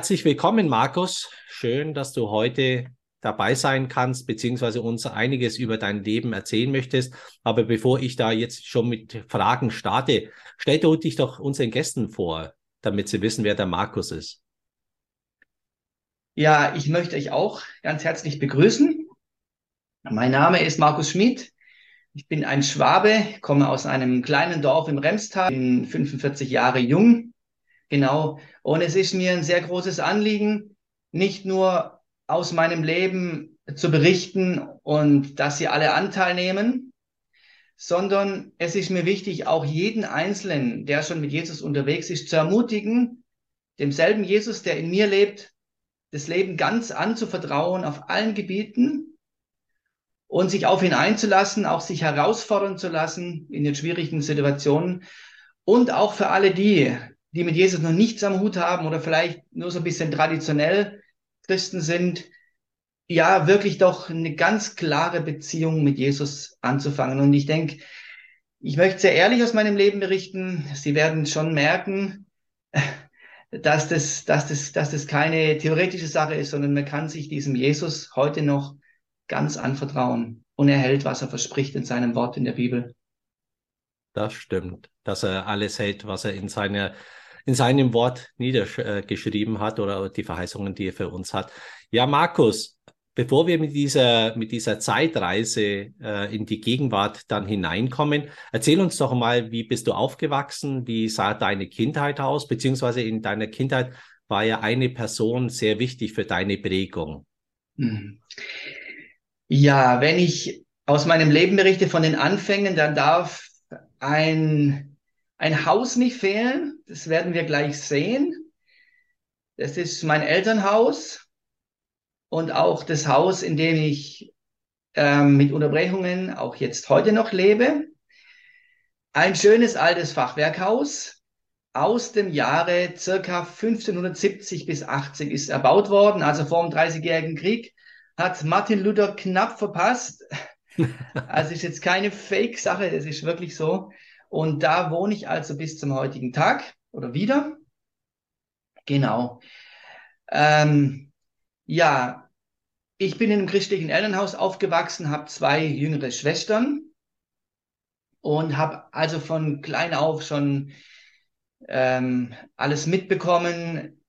Herzlich willkommen, Markus. Schön, dass du heute dabei sein kannst, beziehungsweise uns einiges über dein Leben erzählen möchtest. Aber bevor ich da jetzt schon mit Fragen starte, stell du dich doch unseren Gästen vor, damit sie wissen, wer der Markus ist. Ja, ich möchte euch auch ganz herzlich begrüßen. Mein Name ist Markus Schmid. Ich bin ein Schwabe, komme aus einem kleinen Dorf im Remstal, bin 45 Jahre jung. Genau. Und es ist mir ein sehr großes Anliegen, nicht nur aus meinem Leben zu berichten und dass sie alle Anteil nehmen, sondern es ist mir wichtig, auch jeden Einzelnen, der schon mit Jesus unterwegs ist, zu ermutigen, demselben Jesus, der in mir lebt, das Leben ganz anzuvertrauen auf allen Gebieten und sich auf ihn einzulassen, auch sich herausfordern zu lassen in den schwierigen Situationen und auch für alle die, die mit Jesus noch nichts am Hut haben oder vielleicht nur so ein bisschen traditionell Christen sind, ja, wirklich doch eine ganz klare Beziehung mit Jesus anzufangen. Und ich denke, ich möchte sehr ehrlich aus meinem Leben berichten. Sie werden schon merken, dass das, dass das, dass das keine theoretische Sache ist, sondern man kann sich diesem Jesus heute noch ganz anvertrauen. Und er hält, was er verspricht in seinem Wort in der Bibel. Das stimmt, dass er alles hält, was er in seiner in seinem Wort niedergeschrieben hat oder die Verheißungen, die er für uns hat. Ja, Markus, bevor wir mit dieser, mit dieser Zeitreise äh, in die Gegenwart dann hineinkommen, erzähl uns doch mal, wie bist du aufgewachsen? Wie sah deine Kindheit aus? Beziehungsweise in deiner Kindheit war ja eine Person sehr wichtig für deine Prägung. Hm. Ja, wenn ich aus meinem Leben berichte von den Anfängen, dann darf ein, ein Haus nicht fehlen. Das werden wir gleich sehen. Das ist mein Elternhaus und auch das Haus, in dem ich ähm, mit Unterbrechungen auch jetzt heute noch lebe. Ein schönes altes Fachwerkhaus aus dem Jahre circa 1570 bis 80 ist erbaut worden, also vor dem Dreißigjährigen Krieg. Hat Martin Luther knapp verpasst. Also ist jetzt keine Fake-Sache, das ist wirklich so. Und da wohne ich also bis zum heutigen Tag oder wieder. Genau. Ähm, ja, ich bin in einem christlichen Elternhaus aufgewachsen, habe zwei jüngere Schwestern und habe also von klein auf schon ähm, alles mitbekommen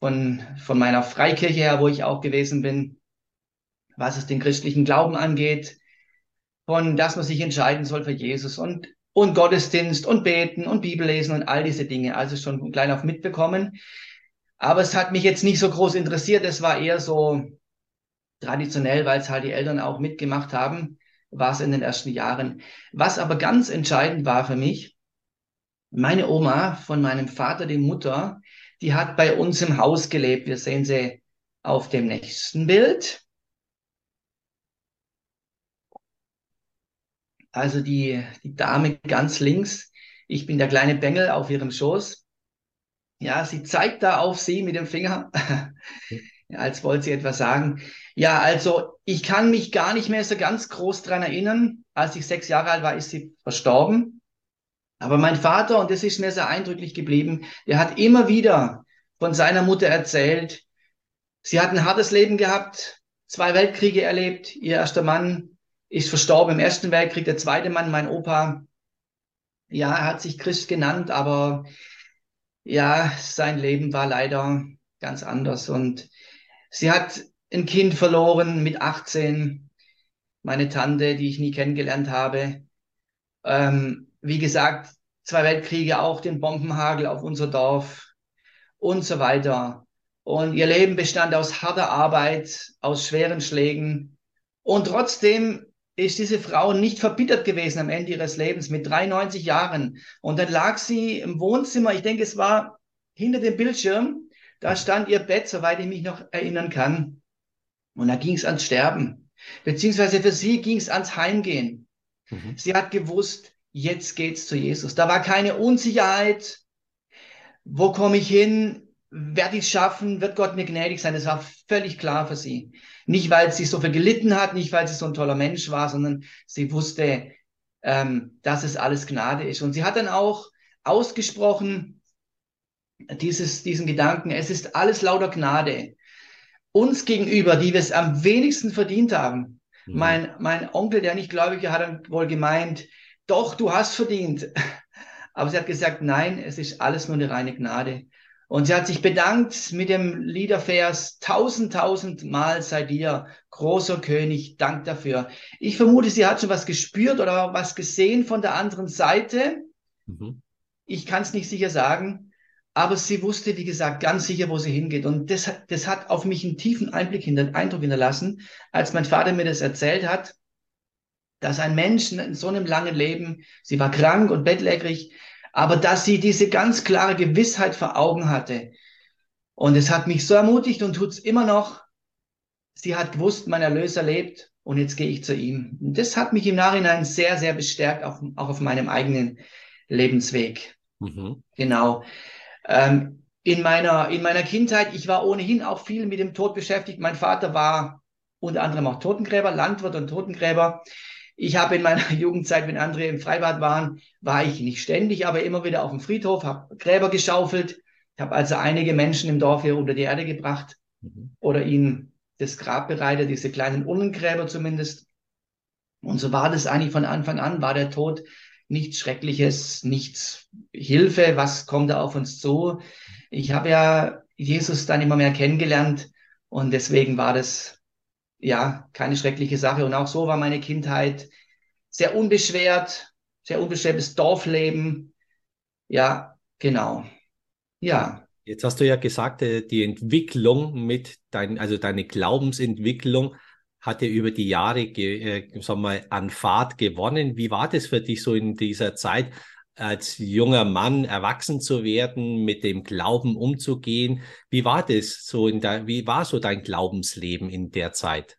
von, von meiner Freikirche her, wo ich auch gewesen bin, was es den christlichen Glauben angeht, von dass man sich entscheiden soll für Jesus und, und Gottesdienst und beten und Bibel lesen und all diese Dinge, also schon klein auf mitbekommen. Aber es hat mich jetzt nicht so groß interessiert. Es war eher so traditionell, weil es halt die Eltern auch mitgemacht haben, war es in den ersten Jahren. Was aber ganz entscheidend war für mich, meine Oma von meinem Vater, die Mutter, die hat bei uns im Haus gelebt. Wir sehen sie auf dem nächsten Bild. Also die, die Dame ganz links. Ich bin der kleine Bengel auf ihrem Schoß. Ja, sie zeigt da auf sie mit dem Finger, als wollte sie etwas sagen. Ja, also ich kann mich gar nicht mehr so ganz groß dran erinnern. Als ich sechs Jahre alt war, ist sie verstorben. Aber mein Vater, und das ist mir sehr eindrücklich geblieben, der hat immer wieder von seiner Mutter erzählt. Sie hat ein hartes Leben gehabt, zwei Weltkriege erlebt. Ihr erster Mann ist verstorben im Ersten Weltkrieg, der zweite Mann, mein Opa, ja, er hat sich Christ genannt, aber ja, sein Leben war leider ganz anders. Und sie hat ein Kind verloren mit 18, meine Tante, die ich nie kennengelernt habe. Ähm, wie gesagt, zwei Weltkriege, auch den Bombenhagel auf unser Dorf und so weiter. Und ihr Leben bestand aus harter Arbeit, aus schweren Schlägen. Und trotzdem ist diese Frau nicht verbittert gewesen am Ende ihres Lebens mit 93 Jahren. Und dann lag sie im Wohnzimmer, ich denke, es war hinter dem Bildschirm, da stand ihr Bett, soweit ich mich noch erinnern kann. Und da ging es ans Sterben. Beziehungsweise für sie ging es ans Heimgehen. Mhm. Sie hat gewusst, jetzt geht's zu Jesus. Da war keine Unsicherheit. Wo komme ich hin? werde ich es schaffen, wird Gott mir gnädig sein. Das war völlig klar für sie. Nicht, weil sie so viel gelitten hat, nicht, weil sie so ein toller Mensch war, sondern sie wusste, ähm, dass es alles Gnade ist. Und sie hat dann auch ausgesprochen, dieses, diesen Gedanken, es ist alles lauter Gnade. Uns gegenüber, die wir es am wenigsten verdient haben. Mhm. Mein, mein Onkel, der nicht gläubig war, hat dann wohl gemeint, doch, du hast verdient. Aber sie hat gesagt, nein, es ist alles nur eine reine Gnade. Und sie hat sich bedankt mit dem Liedervers, tausend, tausend Mal sei dir, großer König, Dank dafür. Ich vermute, sie hat schon was gespürt oder was gesehen von der anderen Seite. Mhm. Ich kann es nicht sicher sagen, aber sie wusste, wie gesagt, ganz sicher, wo sie hingeht. Und das, das hat auf mich einen tiefen Einblick hinter, Eindruck hinterlassen, als mein Vater mir das erzählt hat, dass ein Mensch in so einem langen Leben, sie war krank und bettlägerig, aber dass sie diese ganz klare Gewissheit vor Augen hatte. Und es hat mich so ermutigt und tut es immer noch. Sie hat gewusst, mein Erlöser lebt und jetzt gehe ich zu ihm. Und das hat mich im Nachhinein sehr, sehr bestärkt, auch, auch auf meinem eigenen Lebensweg. Mhm. Genau. Ähm, in meiner, in meiner Kindheit, ich war ohnehin auch viel mit dem Tod beschäftigt. Mein Vater war unter anderem auch Totengräber, Landwirt und Totengräber. Ich habe in meiner Jugendzeit, wenn andere im Freibad waren, war ich nicht ständig, aber immer wieder auf dem Friedhof, habe Gräber geschaufelt. Ich habe also einige Menschen im Dorf hier unter die Erde gebracht mhm. oder ihnen das Grab bereitet, diese kleinen Urnengräber zumindest. Und so war das eigentlich von Anfang an, war der Tod nichts Schreckliches, nichts Hilfe, was kommt da auf uns zu. Ich habe ja Jesus dann immer mehr kennengelernt und deswegen war das ja, keine schreckliche Sache. Und auch so war meine Kindheit sehr unbeschwert, sehr unbeschwertes Dorfleben. Ja, genau. Ja. Jetzt hast du ja gesagt, äh, die Entwicklung mit dein, also deine Glaubensentwicklung hat ja über die Jahre, äh, sagen wir, an Fahrt gewonnen. Wie war das für dich so in dieser Zeit? Als junger Mann erwachsen zu werden, mit dem Glauben umzugehen. Wie war das so in der, wie war so dein Glaubensleben in der Zeit?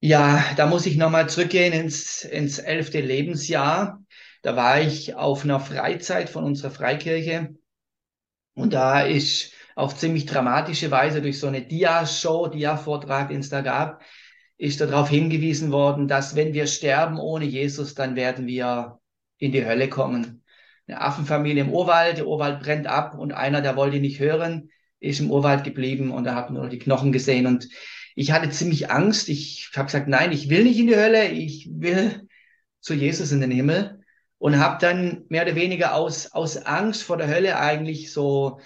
Ja, da muss ich nochmal zurückgehen ins, ins elfte Lebensjahr. Da war ich auf einer Freizeit von unserer Freikirche und da ist auf ziemlich dramatische Weise durch so eine Dia-Show, Dia-Vortrag, den es da gab, ist darauf hingewiesen worden, dass wenn wir sterben ohne Jesus, dann werden wir in die Hölle kommen. Eine Affenfamilie im Urwald, der Urwald brennt ab und einer, der wollte nicht hören, ist im Urwald geblieben und da hat nur noch die Knochen gesehen. Und ich hatte ziemlich Angst. Ich habe gesagt, nein, ich will nicht in die Hölle, ich will zu Jesus in den Himmel. Und habe dann mehr oder weniger aus, aus Angst vor der Hölle eigentlich so,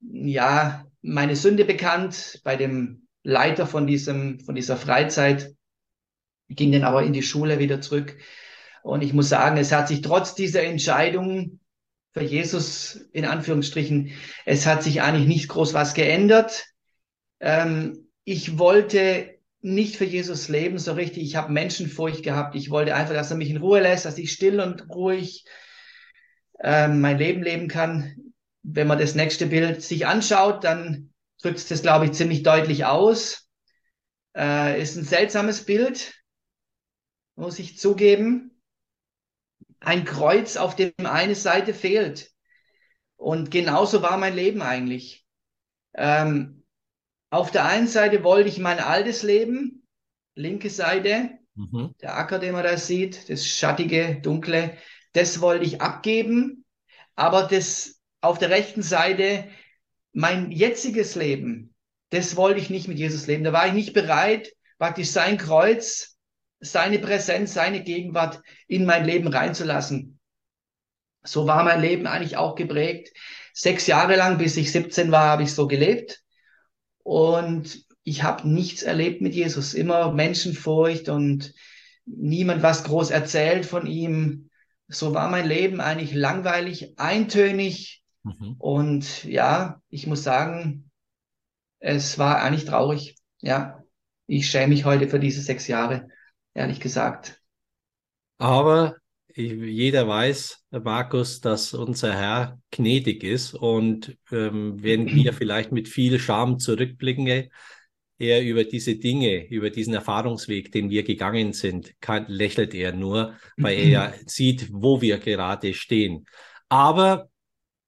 ja, meine Sünde bekannt bei dem Leiter von diesem, von dieser Freizeit, ging dann aber in die Schule wieder zurück und ich muss sagen, es hat sich trotz dieser Entscheidung für Jesus in Anführungsstrichen, es hat sich eigentlich nicht groß was geändert. Ähm, ich wollte nicht für Jesus leben so richtig. Ich habe Menschenfurcht gehabt. Ich wollte einfach, dass er mich in Ruhe lässt, dass ich still und ruhig ähm, mein Leben leben kann. Wenn man das nächste Bild sich anschaut, dann drückt es das, glaube ich, ziemlich deutlich aus. Äh, ist ein seltsames Bild, muss ich zugeben ein Kreuz, auf dem eine Seite fehlt. Und genauso war mein Leben eigentlich. Ähm, auf der einen Seite wollte ich mein altes Leben, linke Seite, mhm. der Acker, den man da sieht, das schattige, dunkle, das wollte ich abgeben. Aber das auf der rechten Seite, mein jetziges Leben, das wollte ich nicht mit Jesus leben. Da war ich nicht bereit, praktisch sein Kreuz seine Präsenz, seine Gegenwart in mein Leben reinzulassen. So war mein Leben eigentlich auch geprägt. Sechs Jahre lang, bis ich 17 war, habe ich so gelebt. Und ich habe nichts erlebt mit Jesus. Immer Menschenfurcht und niemand was groß erzählt von ihm. So war mein Leben eigentlich langweilig, eintönig. Mhm. Und ja, ich muss sagen, es war eigentlich traurig. Ja, ich schäme mich heute für diese sechs Jahre ehrlich gesagt. Aber jeder weiß, Markus, dass unser Herr gnädig ist und ähm, wenn wir vielleicht mit viel Scham zurückblicken, er über diese Dinge, über diesen Erfahrungsweg, den wir gegangen sind, kann, lächelt er nur, weil er ja sieht, wo wir gerade stehen. Aber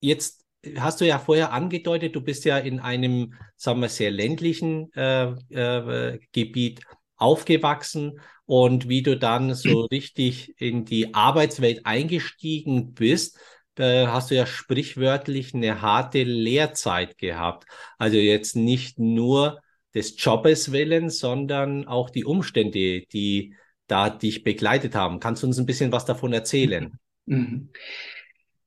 jetzt hast du ja vorher angedeutet, du bist ja in einem, sagen wir, sehr ländlichen äh, äh, Gebiet aufgewachsen und wie du dann so richtig in die Arbeitswelt eingestiegen bist, äh, hast du ja sprichwörtlich eine harte Lehrzeit gehabt. Also jetzt nicht nur des Jobes willen, sondern auch die Umstände, die da dich begleitet haben. Kannst du uns ein bisschen was davon erzählen? Mhm.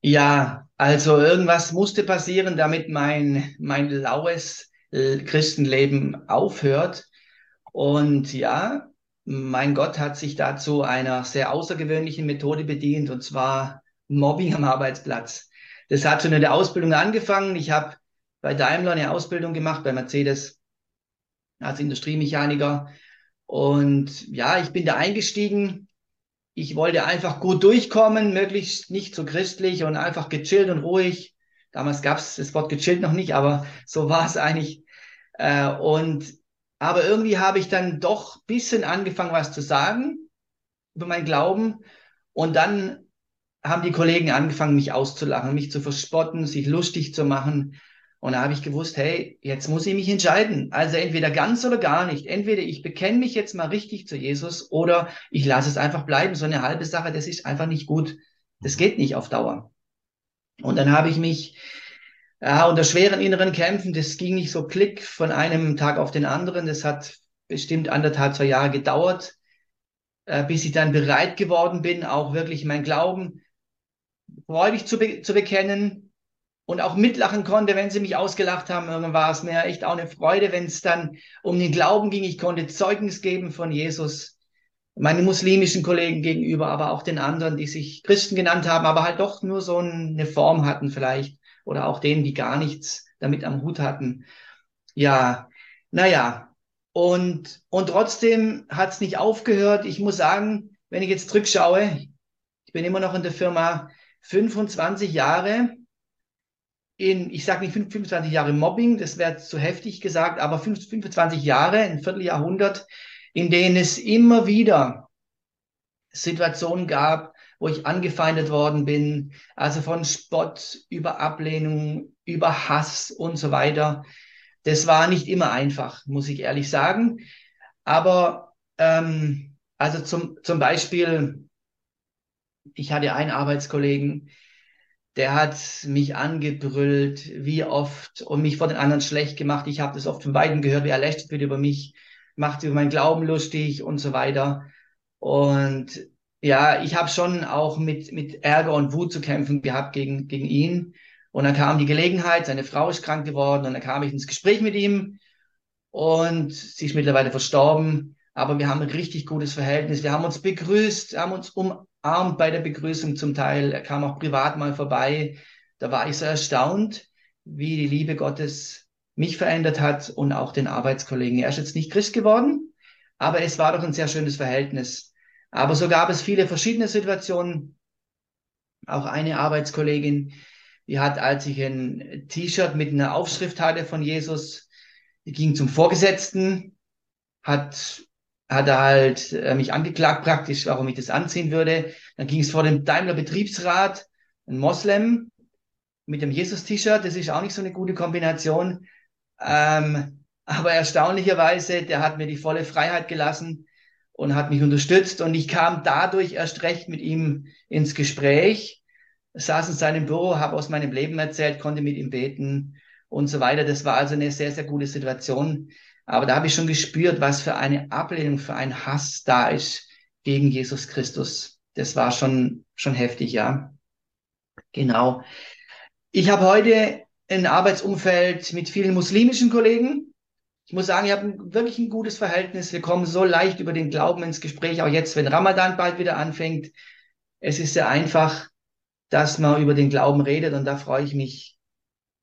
Ja, also irgendwas musste passieren, damit mein, mein laues Christenleben aufhört. Und ja, mein Gott hat sich dazu einer sehr außergewöhnlichen Methode bedient, und zwar Mobbing am Arbeitsplatz. Das hat schon in der Ausbildung angefangen. Ich habe bei Daimler eine Ausbildung gemacht, bei Mercedes als Industriemechaniker. Und ja, ich bin da eingestiegen. Ich wollte einfach gut durchkommen, möglichst nicht so christlich und einfach gechillt und ruhig. Damals gab es das Wort gechillt noch nicht, aber so war es eigentlich. Äh, und aber irgendwie habe ich dann doch ein bisschen angefangen, was zu sagen über meinen Glauben. Und dann haben die Kollegen angefangen, mich auszulachen, mich zu verspotten, sich lustig zu machen. Und da habe ich gewusst, hey, jetzt muss ich mich entscheiden. Also entweder ganz oder gar nicht. Entweder ich bekenne mich jetzt mal richtig zu Jesus oder ich lasse es einfach bleiben. So eine halbe Sache, das ist einfach nicht gut. Das geht nicht auf Dauer. Und dann habe ich mich ja, unter schweren inneren Kämpfen, das ging nicht so klick von einem Tag auf den anderen. Das hat bestimmt anderthalb, zwei Jahre gedauert, äh, bis ich dann bereit geworden bin, auch wirklich mein Glauben freudig zu, be zu bekennen und auch mitlachen konnte, wenn sie mich ausgelacht haben. Irgendwann war es mir echt auch eine Freude, wenn es dann um den Glauben ging. Ich konnte Zeugnis geben von Jesus, meinen muslimischen Kollegen gegenüber, aber auch den anderen, die sich Christen genannt haben, aber halt doch nur so eine Form hatten vielleicht oder auch denen, die gar nichts damit am Hut hatten. Ja, naja, und, und trotzdem hat es nicht aufgehört. Ich muss sagen, wenn ich jetzt zurückschaue, ich bin immer noch in der Firma 25 Jahre in, ich sage nicht 25 Jahre Mobbing, das wäre zu heftig gesagt, aber 25 Jahre, ein Vierteljahrhundert, in denen es immer wieder Situationen gab, wo ich angefeindet worden bin, also von Spott über Ablehnung, über Hass und so weiter. Das war nicht immer einfach, muss ich ehrlich sagen. Aber ähm, also zum, zum Beispiel, ich hatte einen Arbeitskollegen, der hat mich angebrüllt, wie oft, und mich vor den anderen schlecht gemacht. Ich habe das oft von beiden gehört, wie er lächelt wird über mich, macht über meinen Glauben lustig und so weiter. Und ja, ich habe schon auch mit, mit Ärger und Wut zu kämpfen gehabt gegen, gegen ihn. Und dann kam die Gelegenheit, seine Frau ist krank geworden und dann kam ich ins Gespräch mit ihm und sie ist mittlerweile verstorben. Aber wir haben ein richtig gutes Verhältnis. Wir haben uns begrüßt, haben uns umarmt bei der Begrüßung zum Teil. Er kam auch privat mal vorbei. Da war ich so erstaunt, wie die Liebe Gottes mich verändert hat und auch den Arbeitskollegen. Er ist jetzt nicht Christ geworden, aber es war doch ein sehr schönes Verhältnis. Aber so gab es viele verschiedene Situationen. Auch eine Arbeitskollegin, die hat, als ich ein T-Shirt mit einer Aufschrift hatte von Jesus, die ging zum Vorgesetzten, hat, hat er halt äh, mich angeklagt praktisch, warum ich das anziehen würde. Dann ging es vor dem Daimler Betriebsrat, ein Moslem mit dem Jesus-T-Shirt, das ist auch nicht so eine gute Kombination. Ähm, aber erstaunlicherweise, der hat mir die volle Freiheit gelassen und hat mich unterstützt und ich kam dadurch erst recht mit ihm ins Gespräch, saß in seinem Büro, habe aus meinem Leben erzählt, konnte mit ihm beten und so weiter. Das war also eine sehr, sehr gute Situation. Aber da habe ich schon gespürt, was für eine Ablehnung, für ein Hass da ist gegen Jesus Christus. Das war schon, schon heftig, ja. Genau. Ich habe heute ein Arbeitsumfeld mit vielen muslimischen Kollegen ich muss sagen, ich habe wirklich ein gutes Verhältnis. Wir kommen so leicht über den Glauben ins Gespräch, auch jetzt, wenn Ramadan bald wieder anfängt. Es ist sehr einfach, dass man über den Glauben redet und da freue ich mich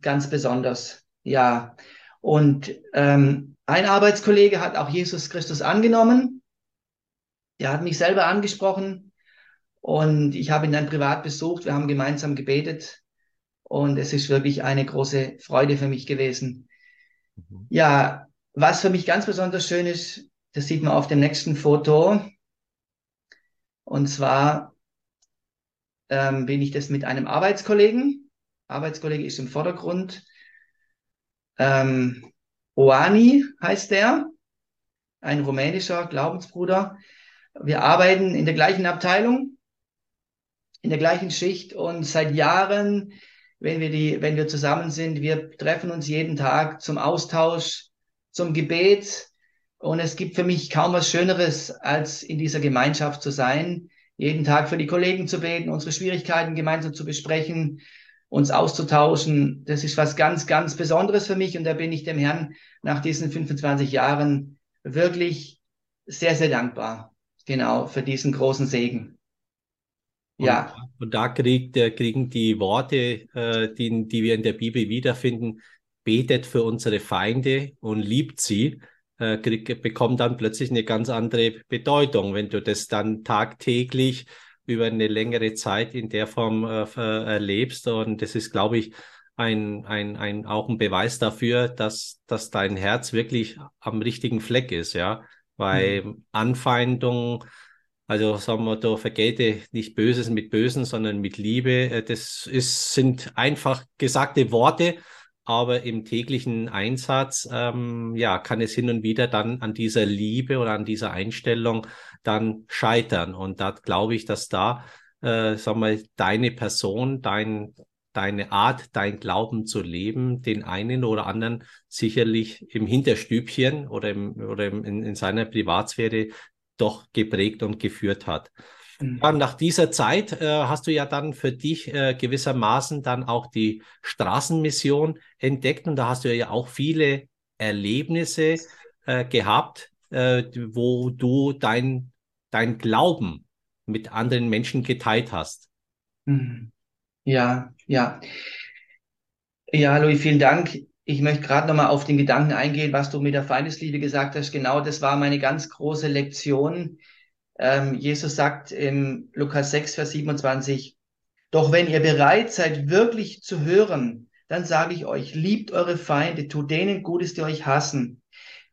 ganz besonders. Ja, und ähm, ein Arbeitskollege hat auch Jesus Christus angenommen. Der hat mich selber angesprochen und ich habe ihn dann privat besucht. Wir haben gemeinsam gebetet und es ist wirklich eine große Freude für mich gewesen. Mhm. Ja, was für mich ganz besonders schön ist, das sieht man auf dem nächsten Foto. Und zwar ähm, bin ich das mit einem Arbeitskollegen. Arbeitskollege ist im Vordergrund. Ähm, Oani heißt der, ein rumänischer Glaubensbruder. Wir arbeiten in der gleichen Abteilung. in der gleichen Schicht und seit Jahren, wenn wir die, wenn wir zusammen sind, wir treffen uns jeden Tag zum Austausch, zum Gebet. Und es gibt für mich kaum was Schöneres, als in dieser Gemeinschaft zu sein, jeden Tag für die Kollegen zu beten, unsere Schwierigkeiten gemeinsam zu besprechen, uns auszutauschen. Das ist was ganz, ganz Besonderes für mich und da bin ich dem Herrn nach diesen 25 Jahren wirklich sehr, sehr dankbar. Genau, für diesen großen Segen. Ja. Und, da kriegt, kriegen die Worte, äh, die, die wir in der Bibel wiederfinden, betet für unsere Feinde und liebt sie, äh, krieg, bekommt dann plötzlich eine ganz andere Bedeutung, wenn du das dann tagtäglich über eine längere Zeit in der Form äh, erlebst. Und das ist, glaube ich, ein, ein, ein, auch ein Beweis dafür, dass, dass dein Herz wirklich am richtigen Fleck ist, ja. Weil mhm. Anfeindung, also sagen wir, da vergelte nicht Böses mit Bösen, sondern mit Liebe. Äh, das ist, sind einfach gesagte Worte, aber im täglichen Einsatz, ähm, ja, kann es hin und wieder dann an dieser Liebe oder an dieser Einstellung dann scheitern. Und da glaube ich, dass da, äh, sagen wir, deine Person, dein, deine Art, dein Glauben zu leben, den einen oder anderen sicherlich im Hinterstübchen oder, im, oder im, in, in seiner Privatsphäre doch geprägt und geführt hat. Ja, nach dieser Zeit äh, hast du ja dann für dich äh, gewissermaßen dann auch die Straßenmission entdeckt und da hast du ja auch viele Erlebnisse äh, gehabt, äh, wo du dein, dein Glauben mit anderen Menschen geteilt hast. Mhm. Ja, ja. Ja, Louis, vielen Dank. Ich möchte gerade nochmal auf den Gedanken eingehen, was du mit der Feindesliebe gesagt hast. Genau, das war meine ganz große Lektion. Ähm, Jesus sagt im Lukas 6, Vers 27, doch wenn ihr bereit seid, wirklich zu hören, dann sage ich euch, liebt eure Feinde, tut denen Gutes, die euch hassen.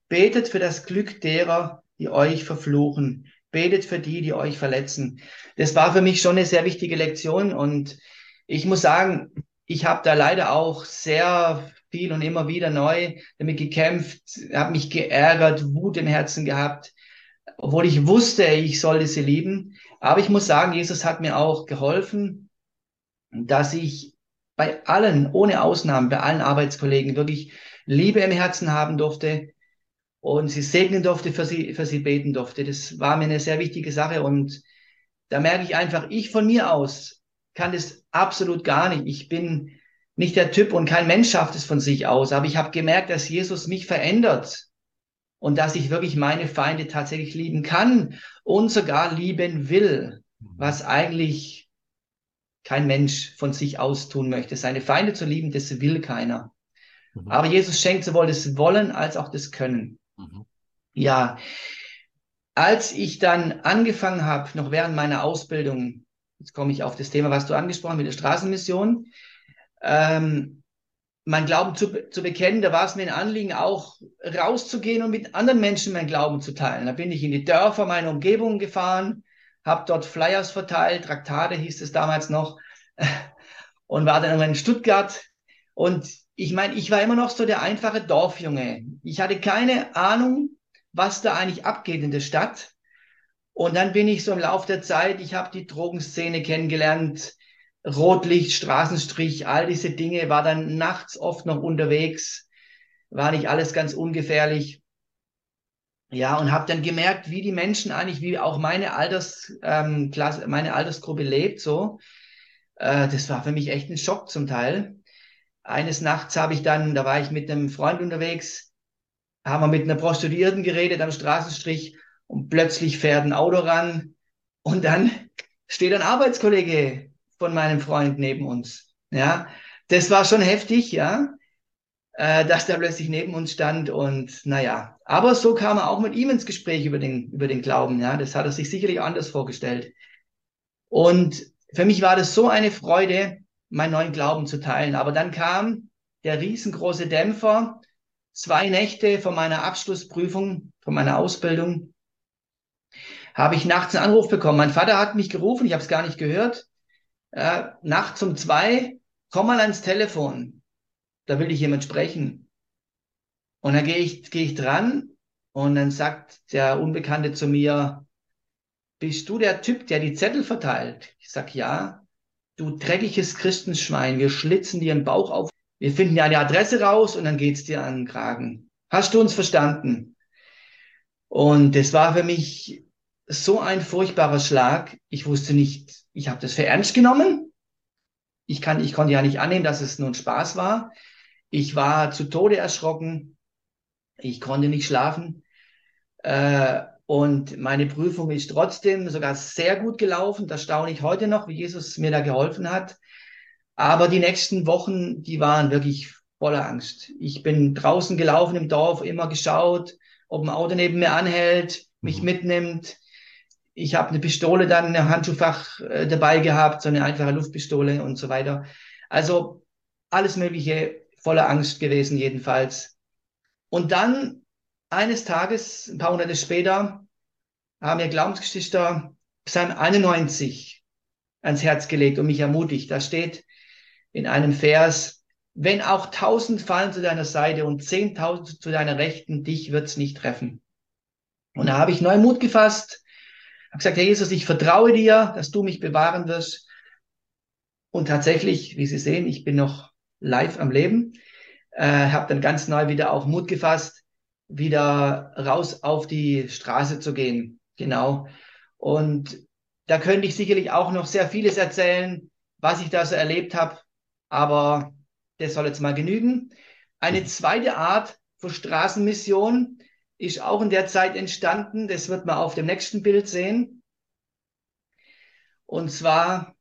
Betet für das Glück derer, die euch verfluchen. Betet für die, die euch verletzen. Das war für mich schon eine sehr wichtige Lektion und ich muss sagen, ich habe da leider auch sehr viel und immer wieder neu damit gekämpft, habe mich geärgert, Wut im Herzen gehabt, obwohl ich wusste, ich sollte sie lieben. Aber ich muss sagen, Jesus hat mir auch geholfen, dass ich bei allen, ohne Ausnahmen, bei allen Arbeitskollegen wirklich Liebe im Herzen haben durfte und sie segnen durfte, für sie, für sie beten durfte. Das war mir eine sehr wichtige Sache und da merke ich einfach, ich von mir aus kann das absolut gar nicht. Ich bin nicht der Typ und kein Mensch schafft es von sich aus. Aber ich habe gemerkt, dass Jesus mich verändert und dass ich wirklich meine Feinde tatsächlich lieben kann und sogar lieben will, was eigentlich kein Mensch von sich aus tun möchte. Seine Feinde zu lieben, das will keiner. Mhm. Aber Jesus schenkt sowohl das Wollen als auch das Können. Mhm. Ja, als ich dann angefangen habe, noch während meiner Ausbildung, jetzt komme ich auf das Thema, was du angesprochen mit der Straßenmission, ähm, mein Glauben zu, zu bekennen, da war es mir ein Anliegen, auch rauszugehen und mit anderen Menschen mein Glauben zu teilen. Da bin ich in die Dörfer meiner Umgebung gefahren, habe dort Flyers verteilt, Traktate hieß es damals noch, und war dann in Stuttgart. Und ich meine, ich war immer noch so der einfache Dorfjunge. Ich hatte keine Ahnung, was da eigentlich abgeht in der Stadt. Und dann bin ich so im Laufe der Zeit, ich habe die Drogenszene kennengelernt, Rotlicht, Straßenstrich, all diese Dinge, war dann nachts oft noch unterwegs, war nicht alles ganz ungefährlich. Ja, und habe dann gemerkt, wie die Menschen eigentlich, wie auch meine Altersklasse, ähm, meine Altersgruppe lebt, so. Äh, das war für mich echt ein Schock zum Teil. Eines Nachts habe ich dann, da war ich mit einem Freund unterwegs, haben wir mit einer Prostituierten geredet am Straßenstrich und plötzlich fährt ein Auto ran und dann steht ein Arbeitskollege von meinem Freund neben uns. Ja, das war schon heftig, ja, äh, dass der plötzlich neben uns stand und naja, aber so kam er auch mit ihm ins Gespräch über den, über den Glauben, ja, das hat er sich sicherlich anders vorgestellt. Und für mich war das so eine Freude, meinen neuen Glauben zu teilen. Aber dann kam der riesengroße Dämpfer, zwei Nächte vor meiner Abschlussprüfung, von meiner Ausbildung, habe ich nachts einen Anruf bekommen. Mein Vater hat mich gerufen, ich habe es gar nicht gehört äh, nachts um zwei, komm mal ans Telefon, da will ich jemand sprechen. Und dann gehe ich, gehe ich dran und dann sagt der Unbekannte zu mir, bist du der Typ, der die Zettel verteilt? Ich sag, ja. Du dreckiges Christenschwein, wir schlitzen dir den Bauch auf. Wir finden dir eine Adresse raus und dann geht's dir an den Kragen. Hast du uns verstanden? Und es war für mich so ein furchtbarer Schlag. Ich wusste nicht, ich habe das für ernst genommen. Ich, kann, ich konnte ja nicht annehmen, dass es nun Spaß war. Ich war zu Tode erschrocken. Ich konnte nicht schlafen. Äh, und meine Prüfung ist trotzdem sogar sehr gut gelaufen. Das staune ich heute noch, wie Jesus mir da geholfen hat. Aber die nächsten Wochen, die waren wirklich voller Angst. Ich bin draußen gelaufen im Dorf, immer geschaut, ob ein Auto neben mir anhält, mich mhm. mitnimmt. Ich habe eine Pistole dann im Handschuhfach äh, dabei gehabt, so eine einfache Luftpistole und so weiter. Also alles Mögliche voller Angst gewesen jedenfalls. Und dann eines Tages, ein paar Monate später, haben mir Glaubensgeschichte Psalm 91 ans Herz gelegt und mich ermutigt. Da steht in einem Vers, wenn auch tausend fallen zu deiner Seite und zehntausend zu deiner Rechten, dich wird's nicht treffen. Und da habe ich neuen Mut gefasst, habe gesagt, Herr Jesus, ich vertraue dir, dass du mich bewahren wirst. Und tatsächlich, wie Sie sehen, ich bin noch live am Leben, äh, habe dann ganz neu wieder auch Mut gefasst, wieder raus auf die Straße zu gehen. Genau. Und da könnte ich sicherlich auch noch sehr vieles erzählen, was ich da so erlebt habe. Aber das soll jetzt mal genügen. Eine zweite Art von Straßenmission ist auch in der Zeit entstanden. Das wird man auf dem nächsten Bild sehen. Und zwar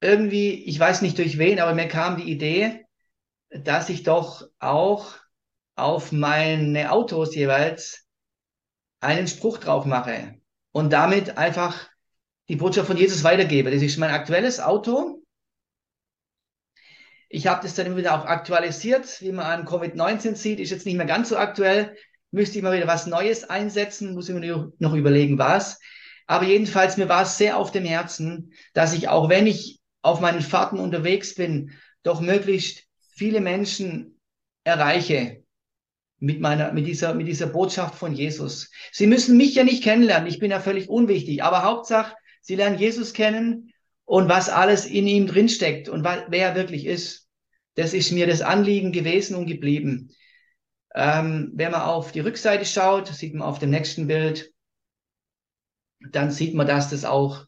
irgendwie, ich weiß nicht durch wen, aber mir kam die Idee, dass ich doch auch auf meine Autos jeweils einen Spruch drauf mache und damit einfach die Botschaft von Jesus weitergebe. Das ist mein aktuelles Auto. Ich habe das dann wieder auch aktualisiert, wie man an Covid-19 sieht, ist jetzt nicht mehr ganz so aktuell. Müsste ich mal wieder was Neues einsetzen, muss ich mir noch überlegen, was. Aber jedenfalls, mir war es sehr auf dem Herzen, dass ich auch wenn ich auf meinen Fahrten unterwegs bin, doch möglichst viele Menschen erreiche mit meiner, mit dieser, mit dieser Botschaft von Jesus. Sie müssen mich ja nicht kennenlernen. Ich bin ja völlig unwichtig. Aber Hauptsache, Sie lernen Jesus kennen und was alles in ihm drinsteckt und wer er wirklich ist. Das ist mir das Anliegen gewesen und geblieben. Ähm, wenn man auf die Rückseite schaut, sieht man auf dem nächsten Bild, dann sieht man, dass das auch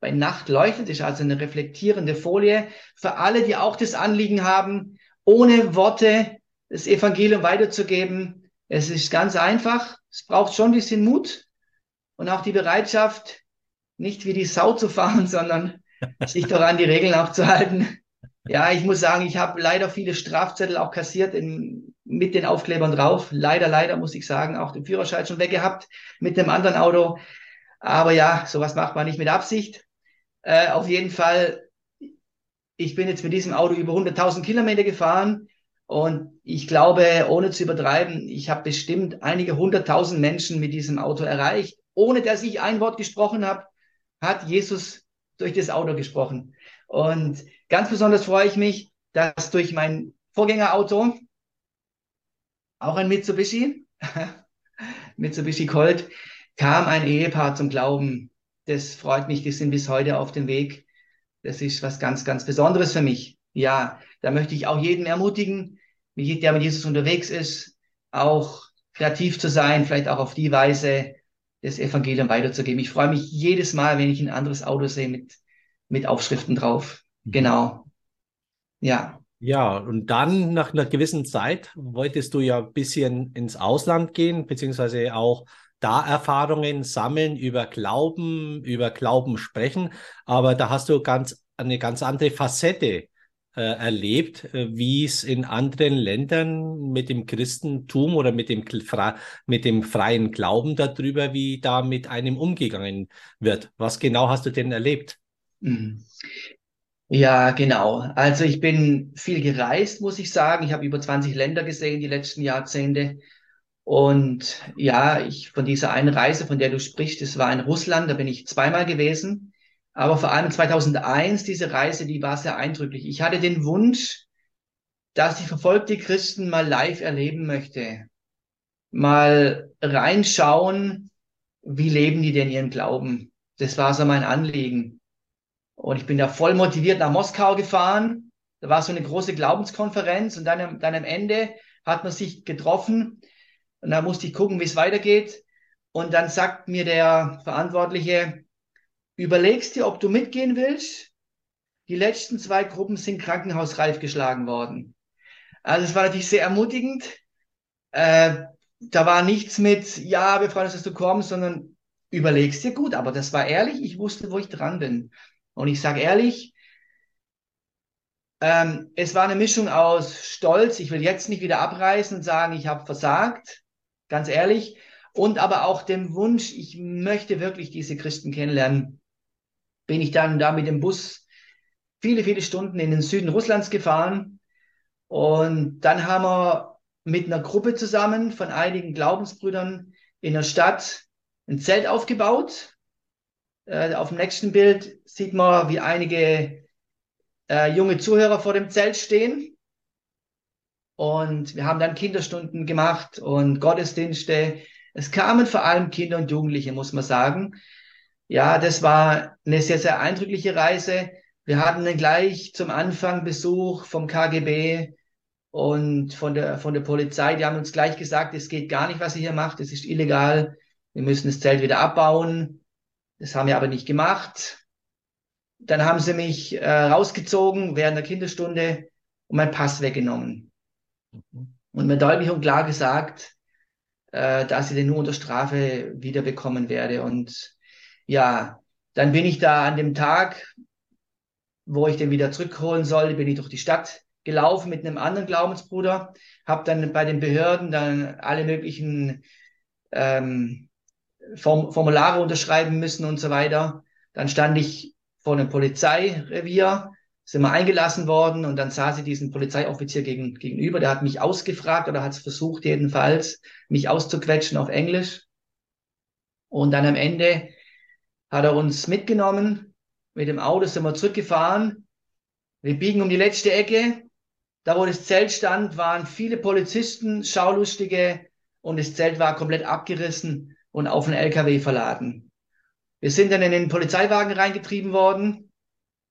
bei Nacht leuchtet, ist also eine reflektierende Folie für alle, die auch das Anliegen haben, ohne Worte das Evangelium weiterzugeben. Es ist ganz einfach. Es braucht schon ein bisschen Mut und auch die Bereitschaft, nicht wie die Sau zu fahren, sondern sich daran die Regeln auch zu halten. Ja, ich muss sagen, ich habe leider viele Strafzettel auch kassiert in, mit den Aufklebern drauf. Leider, leider muss ich sagen, auch den Führerschein schon weggehabt mit dem anderen Auto. Aber ja, sowas macht man nicht mit Absicht. Äh, auf jeden Fall, ich bin jetzt mit diesem Auto über 100.000 Kilometer gefahren und ich glaube, ohne zu übertreiben, ich habe bestimmt einige hunderttausend Menschen mit diesem Auto erreicht. Ohne dass ich ein Wort gesprochen habe, hat Jesus durch das Auto gesprochen. Und ganz besonders freue ich mich, dass durch mein Vorgängerauto, auch ein Mitsubishi, Mitsubishi Colt, kam ein Ehepaar zum Glauben. Das freut mich, die sind bis heute auf dem Weg. Das ist was ganz, ganz Besonderes für mich. Ja, da möchte ich auch jeden ermutigen, der mit Jesus unterwegs ist, auch kreativ zu sein, vielleicht auch auf die Weise das Evangelium weiterzugeben. Ich freue mich jedes Mal, wenn ich ein anderes Auto sehe mit, mit Aufschriften drauf. Mhm. Genau. Ja. Ja, und dann nach einer gewissen Zeit wolltest du ja ein bisschen ins Ausland gehen, beziehungsweise auch da Erfahrungen sammeln über Glauben, über Glauben sprechen. Aber da hast du ganz eine ganz andere Facette äh, erlebt, äh, wie es in anderen Ländern mit dem Christentum oder mit dem, mit dem freien Glauben darüber, wie da mit einem umgegangen wird. Was genau hast du denn erlebt? Ja, genau. Also ich bin viel gereist, muss ich sagen. Ich habe über 20 Länder gesehen die letzten Jahrzehnte. Und ja, ich von dieser einen Reise, von der du sprichst, das war in Russland, da bin ich zweimal gewesen. Aber vor allem 2001, diese Reise, die war sehr eindrücklich. Ich hatte den Wunsch, dass ich verfolgte Christen mal live erleben möchte. Mal reinschauen, wie leben die denn ihren Glauben? Das war so mein Anliegen. Und ich bin da voll motiviert nach Moskau gefahren. Da war so eine große Glaubenskonferenz und dann, dann am Ende hat man sich getroffen und da musste ich gucken, wie es weitergeht. Und dann sagt mir der Verantwortliche, überlegst dir, ob du mitgehen willst. Die letzten zwei Gruppen sind krankenhausreif geschlagen worden. Also es war natürlich sehr ermutigend. Äh, da war nichts mit, ja, wir freuen uns, dass du kommst, sondern überlegst dir gut. Aber das war ehrlich, ich wusste, wo ich dran bin. Und ich sage ehrlich, ähm, es war eine Mischung aus Stolz, ich will jetzt nicht wieder abreißen und sagen, ich habe versagt, ganz ehrlich, und aber auch dem Wunsch, ich möchte wirklich diese Christen kennenlernen, bin ich dann da mit dem Bus viele, viele Stunden in den Süden Russlands gefahren. Und dann haben wir mit einer Gruppe zusammen von einigen Glaubensbrüdern in der Stadt ein Zelt aufgebaut. Äh, auf dem nächsten Bild sieht man, wie einige äh, junge Zuhörer vor dem Zelt stehen. Und wir haben dann Kinderstunden gemacht und Gottesdienste. Es kamen vor allem Kinder und Jugendliche, muss man sagen. Ja, das war eine sehr, sehr eindrückliche Reise. Wir hatten dann gleich zum Anfang Besuch vom KGB und von der, von der Polizei. Die haben uns gleich gesagt, es geht gar nicht, was ihr hier macht. Es ist illegal. Wir müssen das Zelt wieder abbauen. Das haben wir aber nicht gemacht. Dann haben sie mich äh, rausgezogen während der Kinderstunde und mein Pass weggenommen. Mhm. Und mir deutlich und klar gesagt, äh, dass ich den nur unter Strafe wiederbekommen werde. Und ja, dann bin ich da an dem Tag, wo ich den wieder zurückholen sollte, bin ich durch die Stadt gelaufen mit einem anderen Glaubensbruder, habe dann bei den Behörden dann alle möglichen ähm, Formulare unterschreiben müssen und so weiter. Dann stand ich vor einem Polizeirevier, sind wir eingelassen worden und dann saß ich diesen Polizeioffizier gegen, gegenüber, der hat mich ausgefragt oder hat es versucht jedenfalls, mich auszuquetschen auf Englisch. Und dann am Ende hat er uns mitgenommen. Mit dem Auto sind wir zurückgefahren. Wir biegen um die letzte Ecke. Da, wo das Zelt stand, waren viele Polizisten, Schaulustige und das Zelt war komplett abgerissen und auf einen LKW verladen. Wir sind dann in den Polizeiwagen reingetrieben worden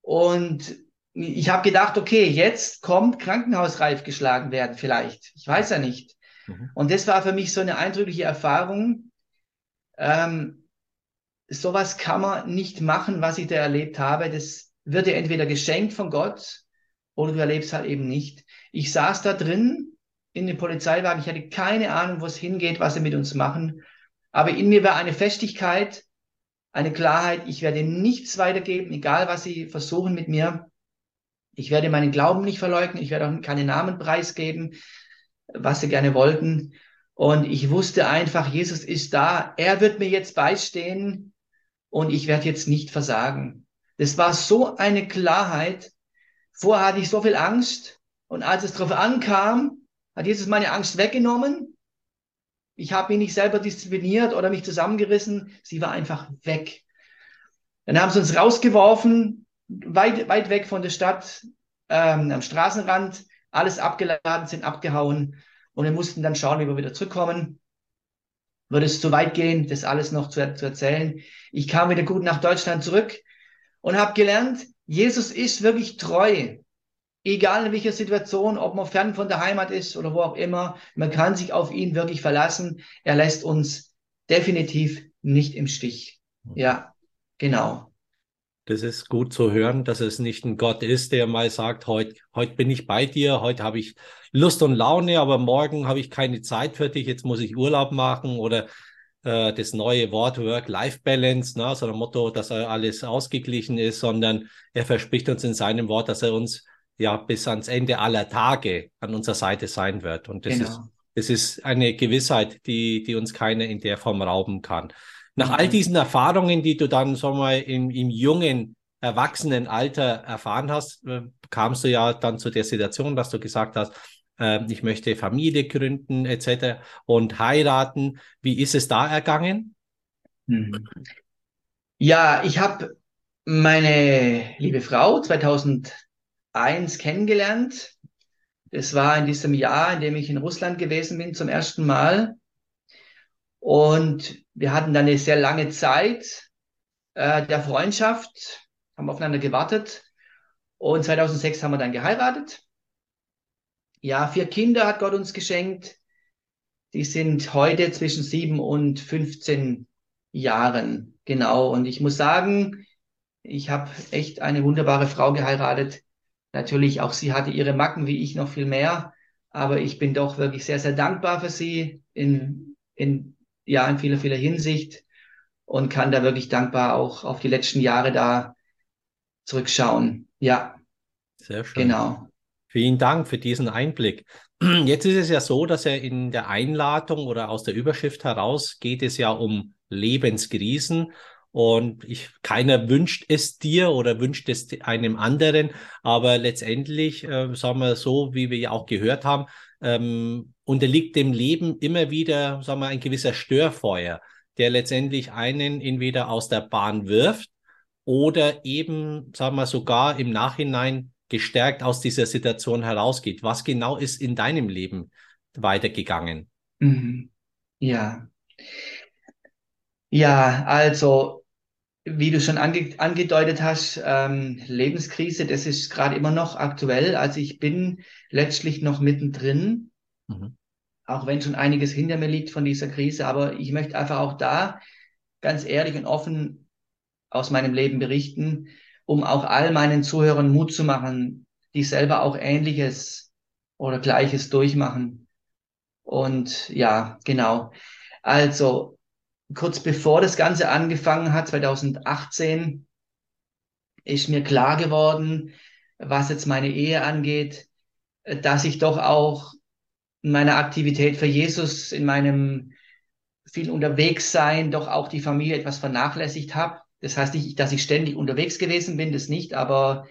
und ich habe gedacht, okay, jetzt kommt krankenhausreif geschlagen werden vielleicht. Ich weiß ja nicht. Mhm. Und das war für mich so eine eindrückliche Erfahrung. Ähm, sowas kann man nicht machen, was ich da erlebt habe. Das wird dir entweder geschenkt von Gott oder du erlebst halt eben nicht. Ich saß da drin in dem Polizeiwagen. Ich hatte keine Ahnung, wo es hingeht, was sie mit uns machen. Aber in mir war eine Festigkeit, eine Klarheit. Ich werde nichts weitergeben, egal was sie versuchen mit mir. Ich werde meinen Glauben nicht verleugnen. Ich werde auch keine Namen preisgeben, was sie gerne wollten. Und ich wusste einfach, Jesus ist da. Er wird mir jetzt beistehen und ich werde jetzt nicht versagen. Das war so eine Klarheit. Vorher hatte ich so viel Angst und als es darauf ankam, hat Jesus meine Angst weggenommen. Ich habe mich nicht selber diszipliniert oder mich zusammengerissen. Sie war einfach weg. Dann haben sie uns rausgeworfen, weit, weit weg von der Stadt, ähm, am Straßenrand, alles abgeladen, sind abgehauen und wir mussten dann schauen, wie wir wieder zurückkommen würde es zu weit gehen, das alles noch zu, zu erzählen. Ich kam wieder gut nach Deutschland zurück und habe gelernt, Jesus ist wirklich treu. Egal in welcher Situation, ob man fern von der Heimat ist oder wo auch immer, man kann sich auf ihn wirklich verlassen. Er lässt uns definitiv nicht im Stich. Ja, genau. Das ist gut zu hören, dass es nicht ein Gott ist, der mal sagt, heute, heute bin ich bei dir, heute habe ich Lust und Laune, aber morgen habe ich keine Zeit für dich, jetzt muss ich Urlaub machen oder äh, das neue Wort Work-Life-Balance, ne, so ein Motto, dass alles ausgeglichen ist, sondern er verspricht uns in seinem Wort, dass er uns ja bis ans Ende aller Tage an unserer Seite sein wird. Und das genau. ist, das ist eine Gewissheit, die, die uns keiner in der Form rauben kann. Nach all diesen Erfahrungen, die du dann, sagen wir mal, im, im jungen Erwachsenenalter erfahren hast, äh, kamst du ja dann zu der Situation, dass du gesagt hast, äh, ich möchte Familie gründen etc. und heiraten. Wie ist es da ergangen? Mhm. Ja, ich habe meine liebe Frau 2001 kennengelernt. Das war in diesem Jahr, in dem ich in Russland gewesen bin zum ersten Mal. Und wir hatten dann eine sehr lange Zeit äh, der Freundschaft, haben aufeinander gewartet und 2006 haben wir dann geheiratet. Ja, vier Kinder hat Gott uns geschenkt. Die sind heute zwischen sieben und 15 Jahren. Genau. Und ich muss sagen, ich habe echt eine wunderbare Frau geheiratet. Natürlich, auch sie hatte ihre Macken, wie ich noch viel mehr. Aber ich bin doch wirklich sehr, sehr dankbar für sie in, in, ja, in vieler, vieler Hinsicht und kann da wirklich dankbar auch auf die letzten Jahre da zurückschauen. Ja. Sehr schön. Genau. Vielen Dank für diesen Einblick. Jetzt ist es ja so, dass er in der Einladung oder aus der Überschrift heraus geht es ja um Lebenskrisen. Und ich, keiner wünscht es dir oder wünscht es einem anderen. Aber letztendlich, äh, sagen wir so, wie wir ja auch gehört haben, ähm, unterliegt dem Leben immer wieder, sagen wir, ein gewisser Störfeuer, der letztendlich einen entweder aus der Bahn wirft oder eben, sagen wir, sogar im Nachhinein gestärkt aus dieser Situation herausgeht. Was genau ist in deinem Leben weitergegangen? Mhm. Ja. Ja, also wie du schon ange angedeutet hast, ähm, Lebenskrise, das ist gerade immer noch aktuell. Also ich bin letztlich noch mittendrin, mhm. auch wenn schon einiges hinter mir liegt von dieser Krise. Aber ich möchte einfach auch da ganz ehrlich und offen aus meinem Leben berichten, um auch all meinen Zuhörern Mut zu machen, die selber auch Ähnliches oder Gleiches durchmachen. Und ja, genau. Also kurz bevor das Ganze angefangen hat, 2018, ist mir klar geworden, was jetzt meine Ehe angeht, dass ich doch auch in meiner Aktivität für Jesus, in meinem viel unterwegs sein, doch auch die Familie etwas vernachlässigt habe. Das heißt nicht, dass ich ständig unterwegs gewesen bin, das nicht, aber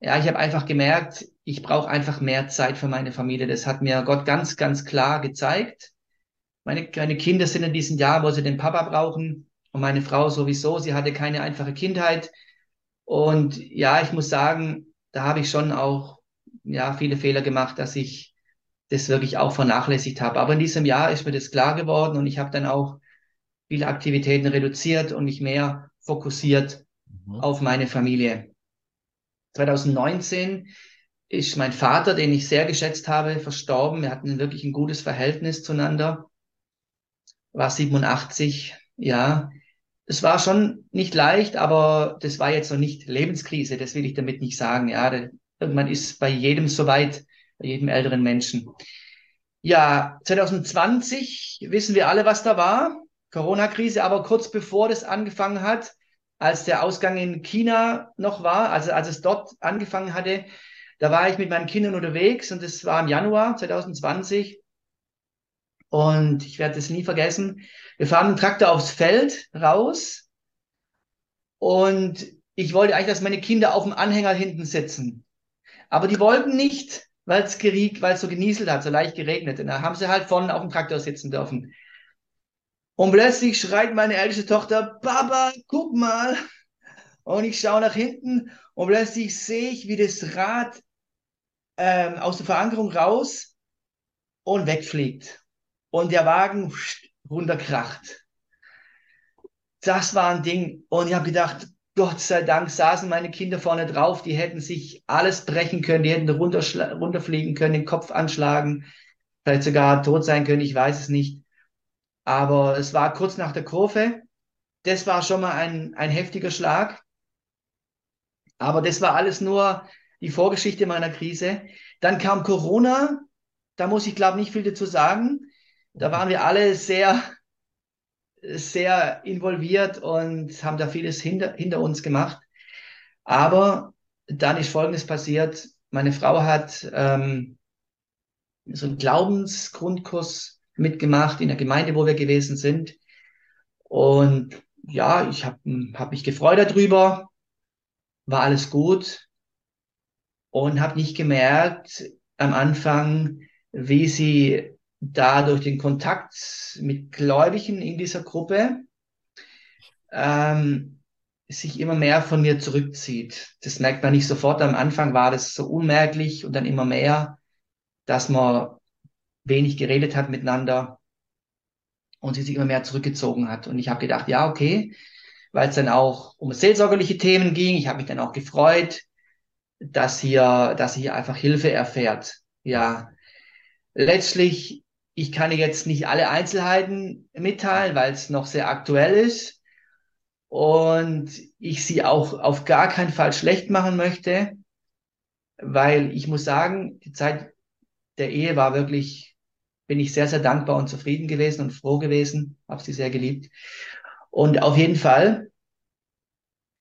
ja, ich habe einfach gemerkt, ich brauche einfach mehr Zeit für meine Familie. Das hat mir Gott ganz, ganz klar gezeigt. Meine, meine Kinder sind in diesem Jahr, wo sie den Papa brauchen und meine Frau sowieso. Sie hatte keine einfache Kindheit. Und ja, ich muss sagen, da habe ich schon auch ja, viele Fehler gemacht, dass ich das wirklich auch vernachlässigt habe. Aber in diesem Jahr ist mir das klar geworden und ich habe dann auch viele Aktivitäten reduziert und mich mehr fokussiert mhm. auf meine Familie. 2019 ist mein Vater, den ich sehr geschätzt habe, verstorben. Wir hatten wirklich ein gutes Verhältnis zueinander. War 87, ja. Es war schon nicht leicht, aber das war jetzt noch nicht Lebenskrise. Das will ich damit nicht sagen. Ja, irgendwann ist bei jedem soweit, bei jedem älteren Menschen. Ja, 2020 wissen wir alle, was da war. Corona-Krise, aber kurz bevor das angefangen hat, als der Ausgang in China noch war, also als es dort angefangen hatte, da war ich mit meinen Kindern unterwegs und das war im Januar 2020. Und ich werde das nie vergessen. Wir fahren einen Traktor aufs Feld raus und ich wollte eigentlich, dass meine Kinder auf dem Anhänger hinten sitzen. Aber die wollten nicht, weil es gerieg, weil es so genieselt hat, so leicht geregnet. Und da haben sie halt vorne auf dem Traktor sitzen dürfen. Und plötzlich schreit meine älteste Tochter, Papa, guck mal. Und ich schaue nach hinten und plötzlich sehe ich, wie das Rad ähm, aus der Verankerung raus und wegfliegt. Und der Wagen runterkracht. Das war ein Ding. Und ich habe gedacht, Gott sei Dank saßen meine Kinder vorne drauf, die hätten sich alles brechen können, die hätten runterfliegen können, den Kopf anschlagen, vielleicht sogar tot sein können, ich weiß es nicht. Aber es war kurz nach der Kurve. Das war schon mal ein, ein heftiger Schlag. Aber das war alles nur die Vorgeschichte meiner Krise. Dann kam Corona. Da muss ich, glaube nicht viel dazu sagen. Da waren wir alle sehr, sehr involviert und haben da vieles hinter, hinter uns gemacht. Aber dann ist Folgendes passiert. Meine Frau hat ähm, so einen Glaubensgrundkurs mitgemacht in der Gemeinde, wo wir gewesen sind. Und ja, ich habe hab mich gefreut darüber, war alles gut und habe nicht gemerkt am Anfang, wie sie da durch den Kontakt mit Gläubigen in dieser Gruppe ähm, sich immer mehr von mir zurückzieht. Das merkt man nicht sofort. Am Anfang war das so unmerklich und dann immer mehr, dass man wenig geredet hat miteinander und sie sich immer mehr zurückgezogen hat. Und ich habe gedacht, ja, okay, weil es dann auch um seelsorgerliche Themen ging. Ich habe mich dann auch gefreut, dass hier, dass sie hier einfach Hilfe erfährt. Ja, letztlich, ich kann jetzt nicht alle Einzelheiten mitteilen, weil es noch sehr aktuell ist und ich sie auch auf gar keinen Fall schlecht machen möchte, weil ich muss sagen, die Zeit der Ehe war wirklich, bin ich sehr, sehr dankbar und zufrieden gewesen und froh gewesen, habe sie sehr geliebt. Und auf jeden Fall,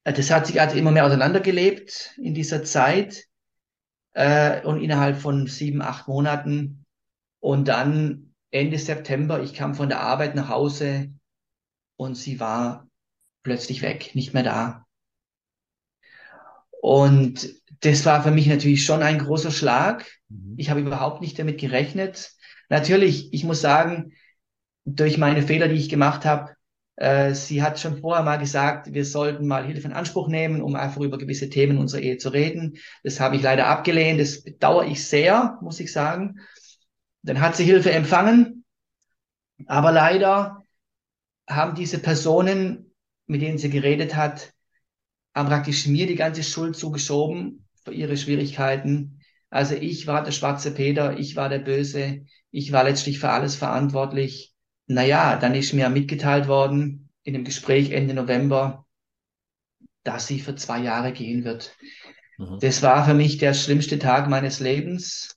äh, das hat sich also immer mehr auseinandergelebt in dieser Zeit äh, und innerhalb von sieben, acht Monaten. Und dann Ende September, ich kam von der Arbeit nach Hause und sie war plötzlich weg, nicht mehr da. Und das war für mich natürlich schon ein großer Schlag. Mhm. Ich habe überhaupt nicht damit gerechnet. Natürlich, ich muss sagen, durch meine Fehler, die ich gemacht habe, äh, sie hat schon vorher mal gesagt, wir sollten mal Hilfe in Anspruch nehmen, um einfach über gewisse Themen unserer Ehe zu reden. Das habe ich leider abgelehnt. Das bedauere ich sehr, muss ich sagen. Dann hat sie Hilfe empfangen. Aber leider haben diese Personen, mit denen sie geredet hat, haben praktisch mir die ganze Schuld zugeschoben für ihre Schwierigkeiten. Also ich war der schwarze Peter, ich war der Böse, ich war letztlich für alles verantwortlich. Naja, dann ist mir mitgeteilt worden in dem Gespräch Ende November, dass sie für zwei Jahre gehen wird. Mhm. Das war für mich der schlimmste Tag meines Lebens.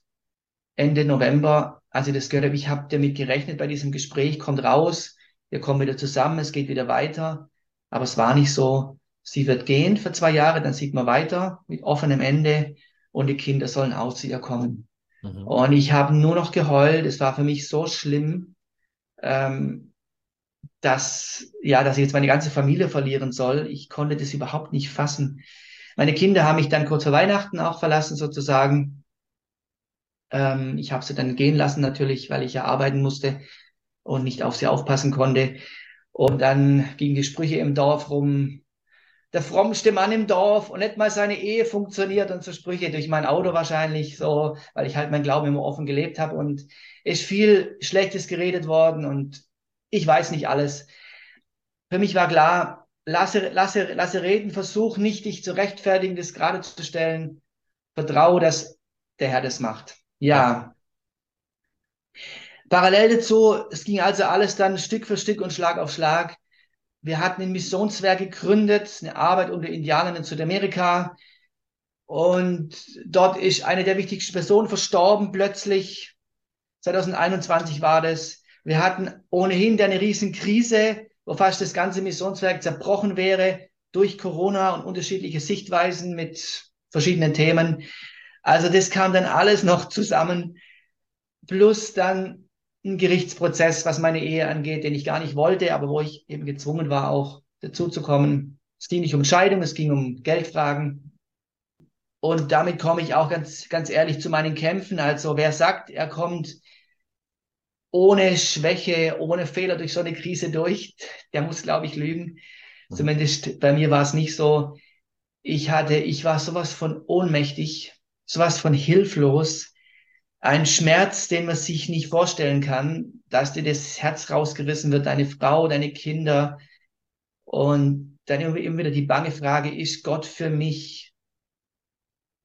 Ende November, als ich das gehört habe, ich habe damit gerechnet bei diesem Gespräch, kommt raus, wir kommen wieder zusammen, es geht wieder weiter. Aber es war nicht so. Sie wird gehen für zwei Jahre, dann sieht man weiter mit offenem Ende und die Kinder sollen auch zu ihr kommen. Mhm. Und ich habe nur noch geheult. Es war für mich so schlimm ähm, dass, ja, dass ich jetzt meine ganze Familie verlieren soll. Ich konnte das überhaupt nicht fassen. Meine Kinder haben mich dann kurz vor Weihnachten auch verlassen, sozusagen. Ähm, ich habe sie dann gehen lassen, natürlich, weil ich ja arbeiten musste und nicht auf sie aufpassen konnte. Und dann gingen die Sprüche im Dorf rum, der frommste Mann im Dorf und nicht mal seine Ehe funktioniert und so Sprüche durch mein Auto wahrscheinlich so, weil ich halt mein Glauben immer offen gelebt habe und ist viel Schlechtes geredet worden und ich weiß nicht alles. Für mich war klar, lasse, lasse, lasse reden, versuch nicht, dich zu rechtfertigen, das gerade zu stellen. Vertraue, dass der Herr das macht. Ja. Parallel dazu, es ging also alles dann Stück für Stück und Schlag auf Schlag. Wir hatten ein Missionswerk gegründet, eine Arbeit unter Indianern in Südamerika. Und dort ist eine der wichtigsten Personen verstorben plötzlich. 2021 war das. Wir hatten ohnehin eine riesen Krise, wo fast das ganze Missionswerk zerbrochen wäre durch Corona und unterschiedliche Sichtweisen mit verschiedenen Themen. Also das kam dann alles noch zusammen. Plus dann ein Gerichtsprozess, was meine Ehe angeht, den ich gar nicht wollte, aber wo ich eben gezwungen war, auch dazu zu kommen. Es ging nicht um Scheidung, es ging um Geldfragen. Und damit komme ich auch ganz, ganz ehrlich zu meinen Kämpfen. Also wer sagt, er kommt ohne Schwäche, ohne Fehler durch so eine Krise durch. Der muss, glaube ich, lügen. Zumindest bei mir war es nicht so. Ich hatte, ich war sowas von ohnmächtig, sowas von hilflos. Ein Schmerz, den man sich nicht vorstellen kann, dass dir das Herz rausgerissen wird, deine Frau, deine Kinder. Und dann immer wieder die bange Frage, ist Gott für mich?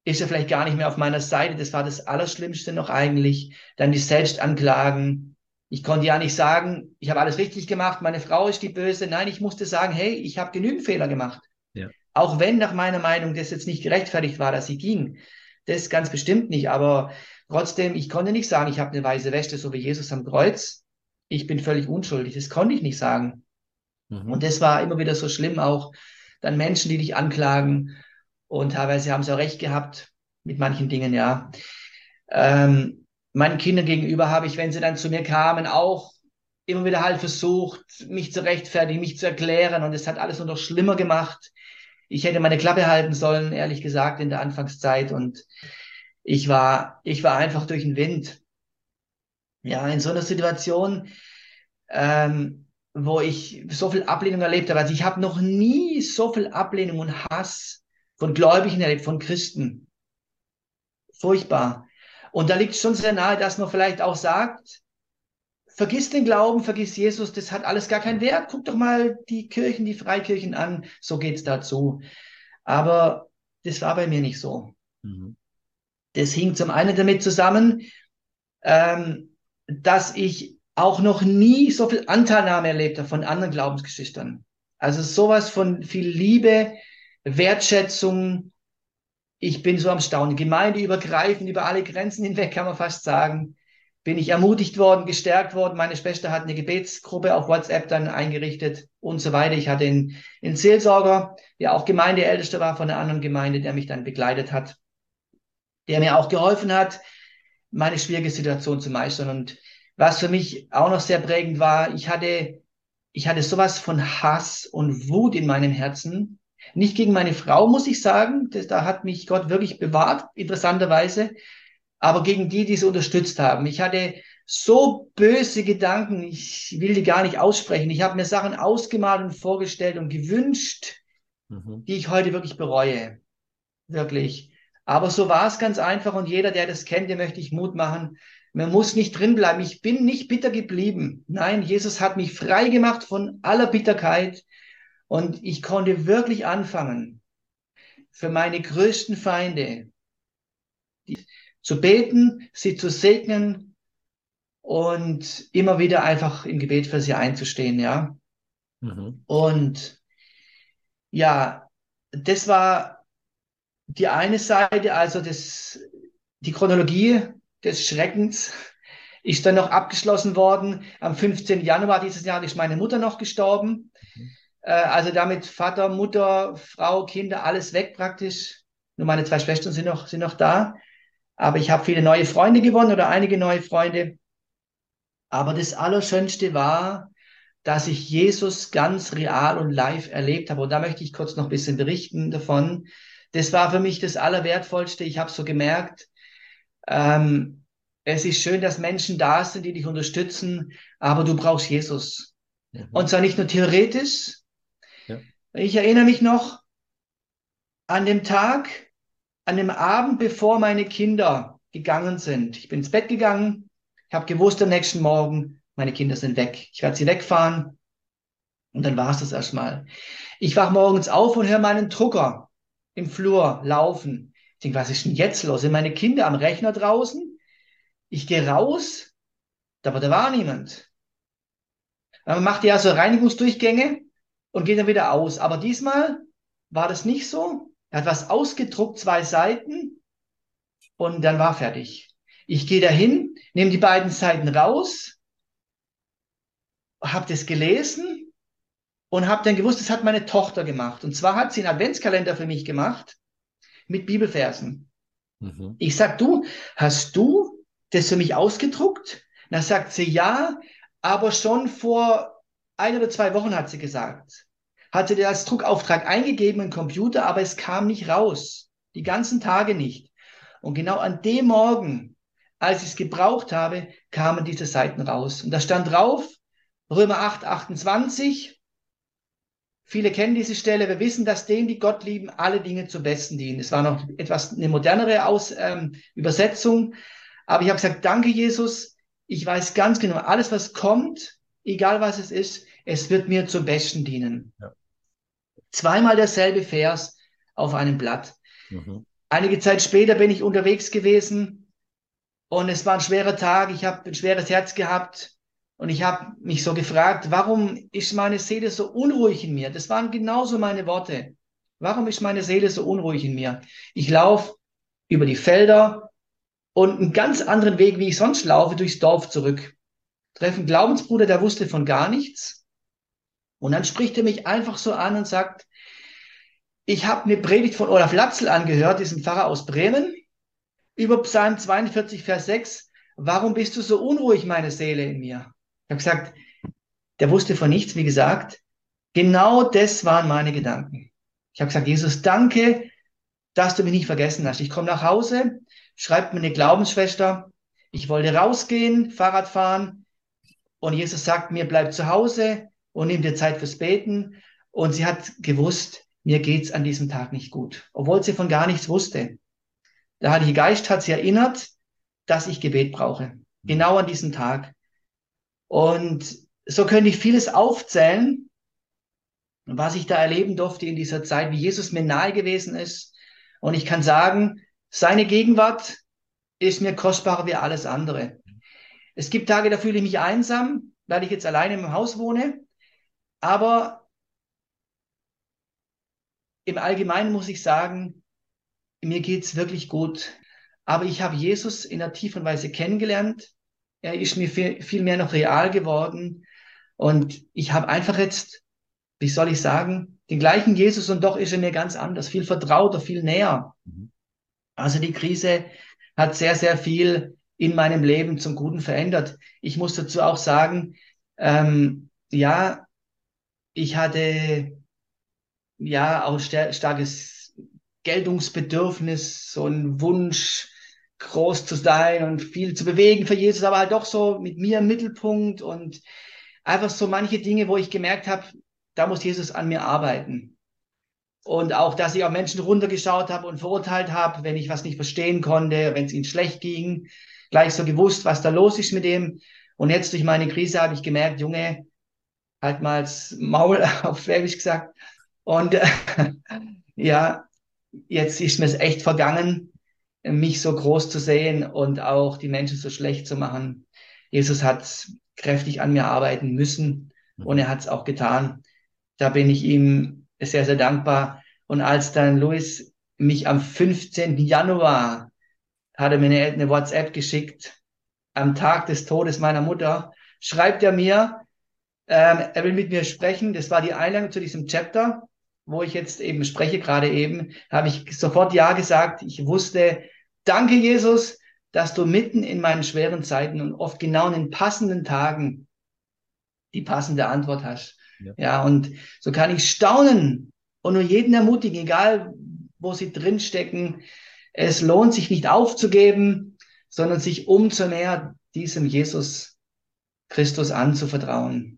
Ist er vielleicht gar nicht mehr auf meiner Seite? Das war das Allerschlimmste noch eigentlich. Dann die Selbstanklagen, ich konnte ja nicht sagen, ich habe alles richtig gemacht, meine Frau ist die Böse. Nein, ich musste sagen, hey, ich habe genügend Fehler gemacht. Ja. Auch wenn nach meiner Meinung das jetzt nicht gerechtfertigt war, dass sie ging. Das ganz bestimmt nicht. Aber trotzdem, ich konnte nicht sagen, ich habe eine weiße Wäsche, so wie Jesus am Kreuz. Ich bin völlig unschuldig. Das konnte ich nicht sagen. Mhm. Und das war immer wieder so schlimm auch. Dann Menschen, die dich anklagen. Und teilweise haben sie auch recht gehabt mit manchen Dingen, ja. Ähm, meinen Kindern gegenüber habe ich, wenn sie dann zu mir kamen, auch immer wieder halt versucht, mich zu rechtfertigen, mich zu erklären und es hat alles nur noch schlimmer gemacht. Ich hätte meine Klappe halten sollen, ehrlich gesagt, in der Anfangszeit und ich war, ich war einfach durch den Wind. Ja, in so einer Situation, ähm, wo ich so viel Ablehnung erlebt habe. Also ich habe noch nie so viel Ablehnung und Hass von Gläubigen erlebt, von Christen. Furchtbar. Und da liegt schon sehr nahe, dass man vielleicht auch sagt, vergiss den Glauben, vergiss Jesus, das hat alles gar keinen Wert. Guck doch mal die Kirchen, die Freikirchen an, so geht's dazu. Aber das war bei mir nicht so. Mhm. Das hing zum einen damit zusammen, ähm, dass ich auch noch nie so viel Anteilnahme erlebt habe von anderen Glaubensgeschichten. Also sowas von viel Liebe, Wertschätzung. Ich bin so am Staunen. Gemeindeübergreifend, über alle Grenzen hinweg, kann man fast sagen, bin ich ermutigt worden, gestärkt worden. Meine Schwester hat eine Gebetsgruppe auf WhatsApp dann eingerichtet und so weiter. Ich hatte einen, einen Seelsorger, der auch Gemeindeältester war von einer anderen Gemeinde, der mich dann begleitet hat, der mir auch geholfen hat, meine schwierige Situation zu meistern. Und was für mich auch noch sehr prägend war, ich hatte, ich hatte sowas von Hass und Wut in meinem Herzen. Nicht gegen meine Frau, muss ich sagen. Das, da hat mich Gott wirklich bewahrt, interessanterweise. Aber gegen die, die sie unterstützt haben. Ich hatte so böse Gedanken, ich will die gar nicht aussprechen. Ich habe mir Sachen ausgemalt und vorgestellt und gewünscht, mhm. die ich heute wirklich bereue. Wirklich. Aber so war es ganz einfach und jeder, der das kennt, dem möchte ich Mut machen. Man muss nicht drin bleiben. Ich bin nicht bitter geblieben. Nein, Jesus hat mich frei gemacht von aller Bitterkeit und ich konnte wirklich anfangen, für meine größten Feinde zu beten, sie zu segnen und immer wieder einfach im Gebet für sie einzustehen, ja. Mhm. Und ja, das war die eine Seite, also das, die Chronologie des Schreckens, ist dann noch abgeschlossen worden. Am 15. Januar dieses Jahr ist meine Mutter noch gestorben. Mhm. Äh, also damit Vater, Mutter, Frau, Kinder, alles weg praktisch. Nur meine zwei Schwestern sind noch, sind noch da. Aber ich habe viele neue Freunde gewonnen oder einige neue Freunde. Aber das Allerschönste war, dass ich Jesus ganz real und live erlebt habe. Und da möchte ich kurz noch ein bisschen berichten davon das war für mich das Allerwertvollste. Ich habe so gemerkt, ähm, es ist schön, dass Menschen da sind, die dich unterstützen, aber du brauchst Jesus. Mhm. Und zwar nicht nur theoretisch. Ja. Ich erinnere mich noch an dem Tag, an dem Abend, bevor meine Kinder gegangen sind. Ich bin ins Bett gegangen. Ich habe gewusst, am nächsten Morgen, meine Kinder sind weg. Ich werde sie wegfahren. Und dann war es das erstmal. Ich wach morgens auf und höre meinen Drucker im Flur laufen. Ich denke, was ist denn jetzt los? Sind meine Kinder am Rechner draußen? Ich gehe raus, aber da war niemand. Man macht ja so Reinigungsdurchgänge und geht dann wieder aus. Aber diesmal war das nicht so. Er hat was ausgedruckt, zwei Seiten und dann war fertig. Ich gehe dahin, nehme die beiden Seiten raus, habe das gelesen und habe dann gewusst, das hat meine Tochter gemacht. Und zwar hat sie einen Adventskalender für mich gemacht mit Bibelversen. Mhm. Ich sag, du, hast du das für mich ausgedruckt? Na sagt sie, ja, aber schon vor ein oder zwei Wochen hat sie gesagt. Hatte der als Druckauftrag eingegeben im Computer, aber es kam nicht raus. Die ganzen Tage nicht. Und genau an dem Morgen, als ich es gebraucht habe, kamen diese Seiten raus. Und da stand drauf, Römer 8, 28, Viele kennen diese Stelle. Wir wissen, dass denen, die Gott lieben, alle Dinge zum Besten dienen. Es war noch etwas eine modernere Aus, ähm, Übersetzung. Aber ich habe gesagt, danke Jesus. Ich weiß ganz genau, alles, was kommt, egal was es ist, es wird mir zum Besten dienen. Ja. Zweimal derselbe Vers auf einem Blatt. Mhm. Einige Zeit später bin ich unterwegs gewesen und es war ein schwerer Tag. Ich habe ein schweres Herz gehabt. Und ich habe mich so gefragt, warum ist meine Seele so unruhig in mir? Das waren genauso meine Worte. Warum ist meine Seele so unruhig in mir? Ich laufe über die Felder und einen ganz anderen Weg, wie ich sonst laufe, durchs Dorf zurück. Treffen Glaubensbruder, der wusste von gar nichts. Und dann spricht er mich einfach so an und sagt, ich habe eine Predigt von Olaf Latzel angehört, diesem Pfarrer aus Bremen, über Psalm 42, Vers 6. Warum bist du so unruhig, meine Seele in mir? Ich habe gesagt, der wusste von nichts, wie gesagt. Genau das waren meine Gedanken. Ich habe gesagt, Jesus, danke, dass du mich nicht vergessen hast. Ich komme nach Hause, schreibt mir eine Glaubensschwester, ich wollte rausgehen, Fahrrad fahren und Jesus sagt mir, bleib zu Hause und nimm dir Zeit fürs Beten. Und sie hat gewusst, mir geht's an diesem Tag nicht gut, obwohl sie von gar nichts wusste. Der Heilige Geist hat sie erinnert, dass ich Gebet brauche. Genau an diesem Tag. Und so könnte ich vieles aufzählen, was ich da erleben durfte in dieser Zeit, wie Jesus mir nahe gewesen ist. Und ich kann sagen, seine Gegenwart ist mir kostbarer wie alles andere. Es gibt Tage, da fühle ich mich einsam, weil ich jetzt alleine im Haus wohne. Aber im Allgemeinen muss ich sagen, mir geht's wirklich gut. Aber ich habe Jesus in einer tiefen Weise kennengelernt. Er ist mir viel, viel mehr noch real geworden. Und ich habe einfach jetzt, wie soll ich sagen, den gleichen Jesus und doch ist er mir ganz anders, viel vertrauter, viel näher. Mhm. Also die Krise hat sehr, sehr viel in meinem Leben zum Guten verändert. Ich muss dazu auch sagen, ähm, ja, ich hatte ja auch starkes Geltungsbedürfnis, so ein Wunsch, groß zu sein und viel zu bewegen für Jesus, aber halt doch so mit mir im Mittelpunkt und einfach so manche Dinge, wo ich gemerkt habe, da muss Jesus an mir arbeiten. Und auch, dass ich auf Menschen runtergeschaut habe und verurteilt habe, wenn ich was nicht verstehen konnte, wenn es ihnen schlecht ging, gleich so gewusst, was da los ist mit dem. Und jetzt durch meine Krise habe ich gemerkt, Junge, halt mal das Maul auf Schwäbisch gesagt. Und äh, ja, jetzt ist mir es echt vergangen, mich so groß zu sehen und auch die Menschen so schlecht zu machen. Jesus hat kräftig an mir arbeiten müssen und er hat es auch getan. Da bin ich ihm sehr, sehr dankbar. Und als dann Luis mich am 15. Januar hat er mir eine, eine WhatsApp geschickt, am Tag des Todes meiner Mutter, schreibt er mir, ähm, er will mit mir sprechen. Das war die Einladung zu diesem Chapter, wo ich jetzt eben spreche, gerade eben, habe ich sofort Ja gesagt. Ich wusste, danke Jesus, dass du mitten in meinen schweren Zeiten und oft genau in den passenden Tagen die passende Antwort hast. Ja. ja, und so kann ich staunen und nur jeden ermutigen, egal wo sie drinstecken, es lohnt sich nicht aufzugeben, sondern sich umso mehr diesem Jesus Christus anzuvertrauen.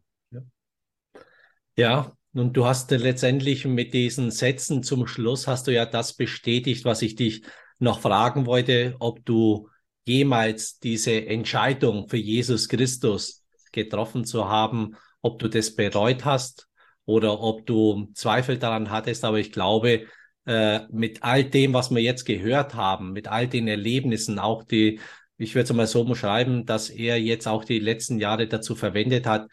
Ja, und du hast letztendlich mit diesen Sätzen zum Schluss hast du ja das bestätigt, was ich dich noch fragen wollte, ob du jemals diese Entscheidung für Jesus Christus getroffen zu haben, ob du das bereut hast oder ob du Zweifel daran hattest. Aber ich glaube, äh, mit all dem, was wir jetzt gehört haben, mit all den Erlebnissen, auch die, ich würde es mal so beschreiben, dass er jetzt auch die letzten Jahre dazu verwendet hat,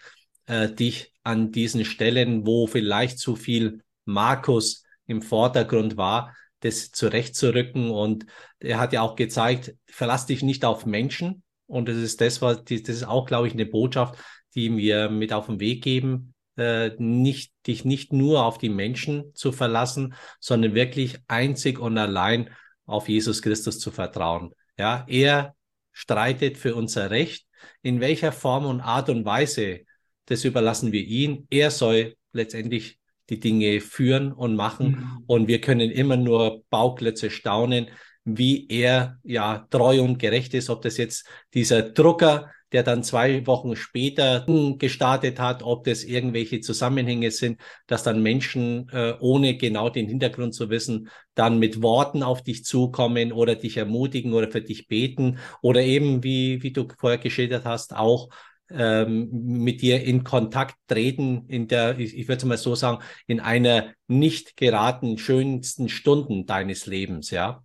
äh, dich an diesen Stellen, wo vielleicht zu viel Markus im Vordergrund war, das zurechtzurücken. Und er hat ja auch gezeigt, verlass dich nicht auf Menschen. Und das ist das, was, das ist auch, glaube ich, eine Botschaft, die wir mit auf den Weg geben, äh, nicht, dich nicht nur auf die Menschen zu verlassen, sondern wirklich einzig und allein auf Jesus Christus zu vertrauen. Ja, er streitet für unser Recht. In welcher Form und Art und Weise, das überlassen wir ihn. Er soll letztendlich die Dinge führen und machen. Mhm. Und wir können immer nur Bauklötze staunen, wie er ja treu und gerecht ist, ob das jetzt dieser Drucker der dann zwei Wochen später gestartet hat, ob das irgendwelche Zusammenhänge sind, dass dann Menschen, äh, ohne genau den Hintergrund zu wissen, dann mit Worten auf dich zukommen oder dich ermutigen oder für dich beten oder eben, wie, wie du vorher geschildert hast, auch ähm, mit dir in Kontakt treten in der, ich, ich würde mal so sagen, in einer nicht geraten schönsten Stunden deines Lebens, ja.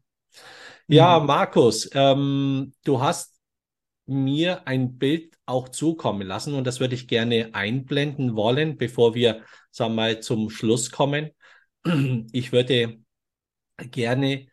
Ja, mhm. Markus, ähm, du hast mir ein Bild auch zukommen lassen und das würde ich gerne einblenden wollen, bevor wir, sagen wir mal, zum Schluss kommen. Ich würde gerne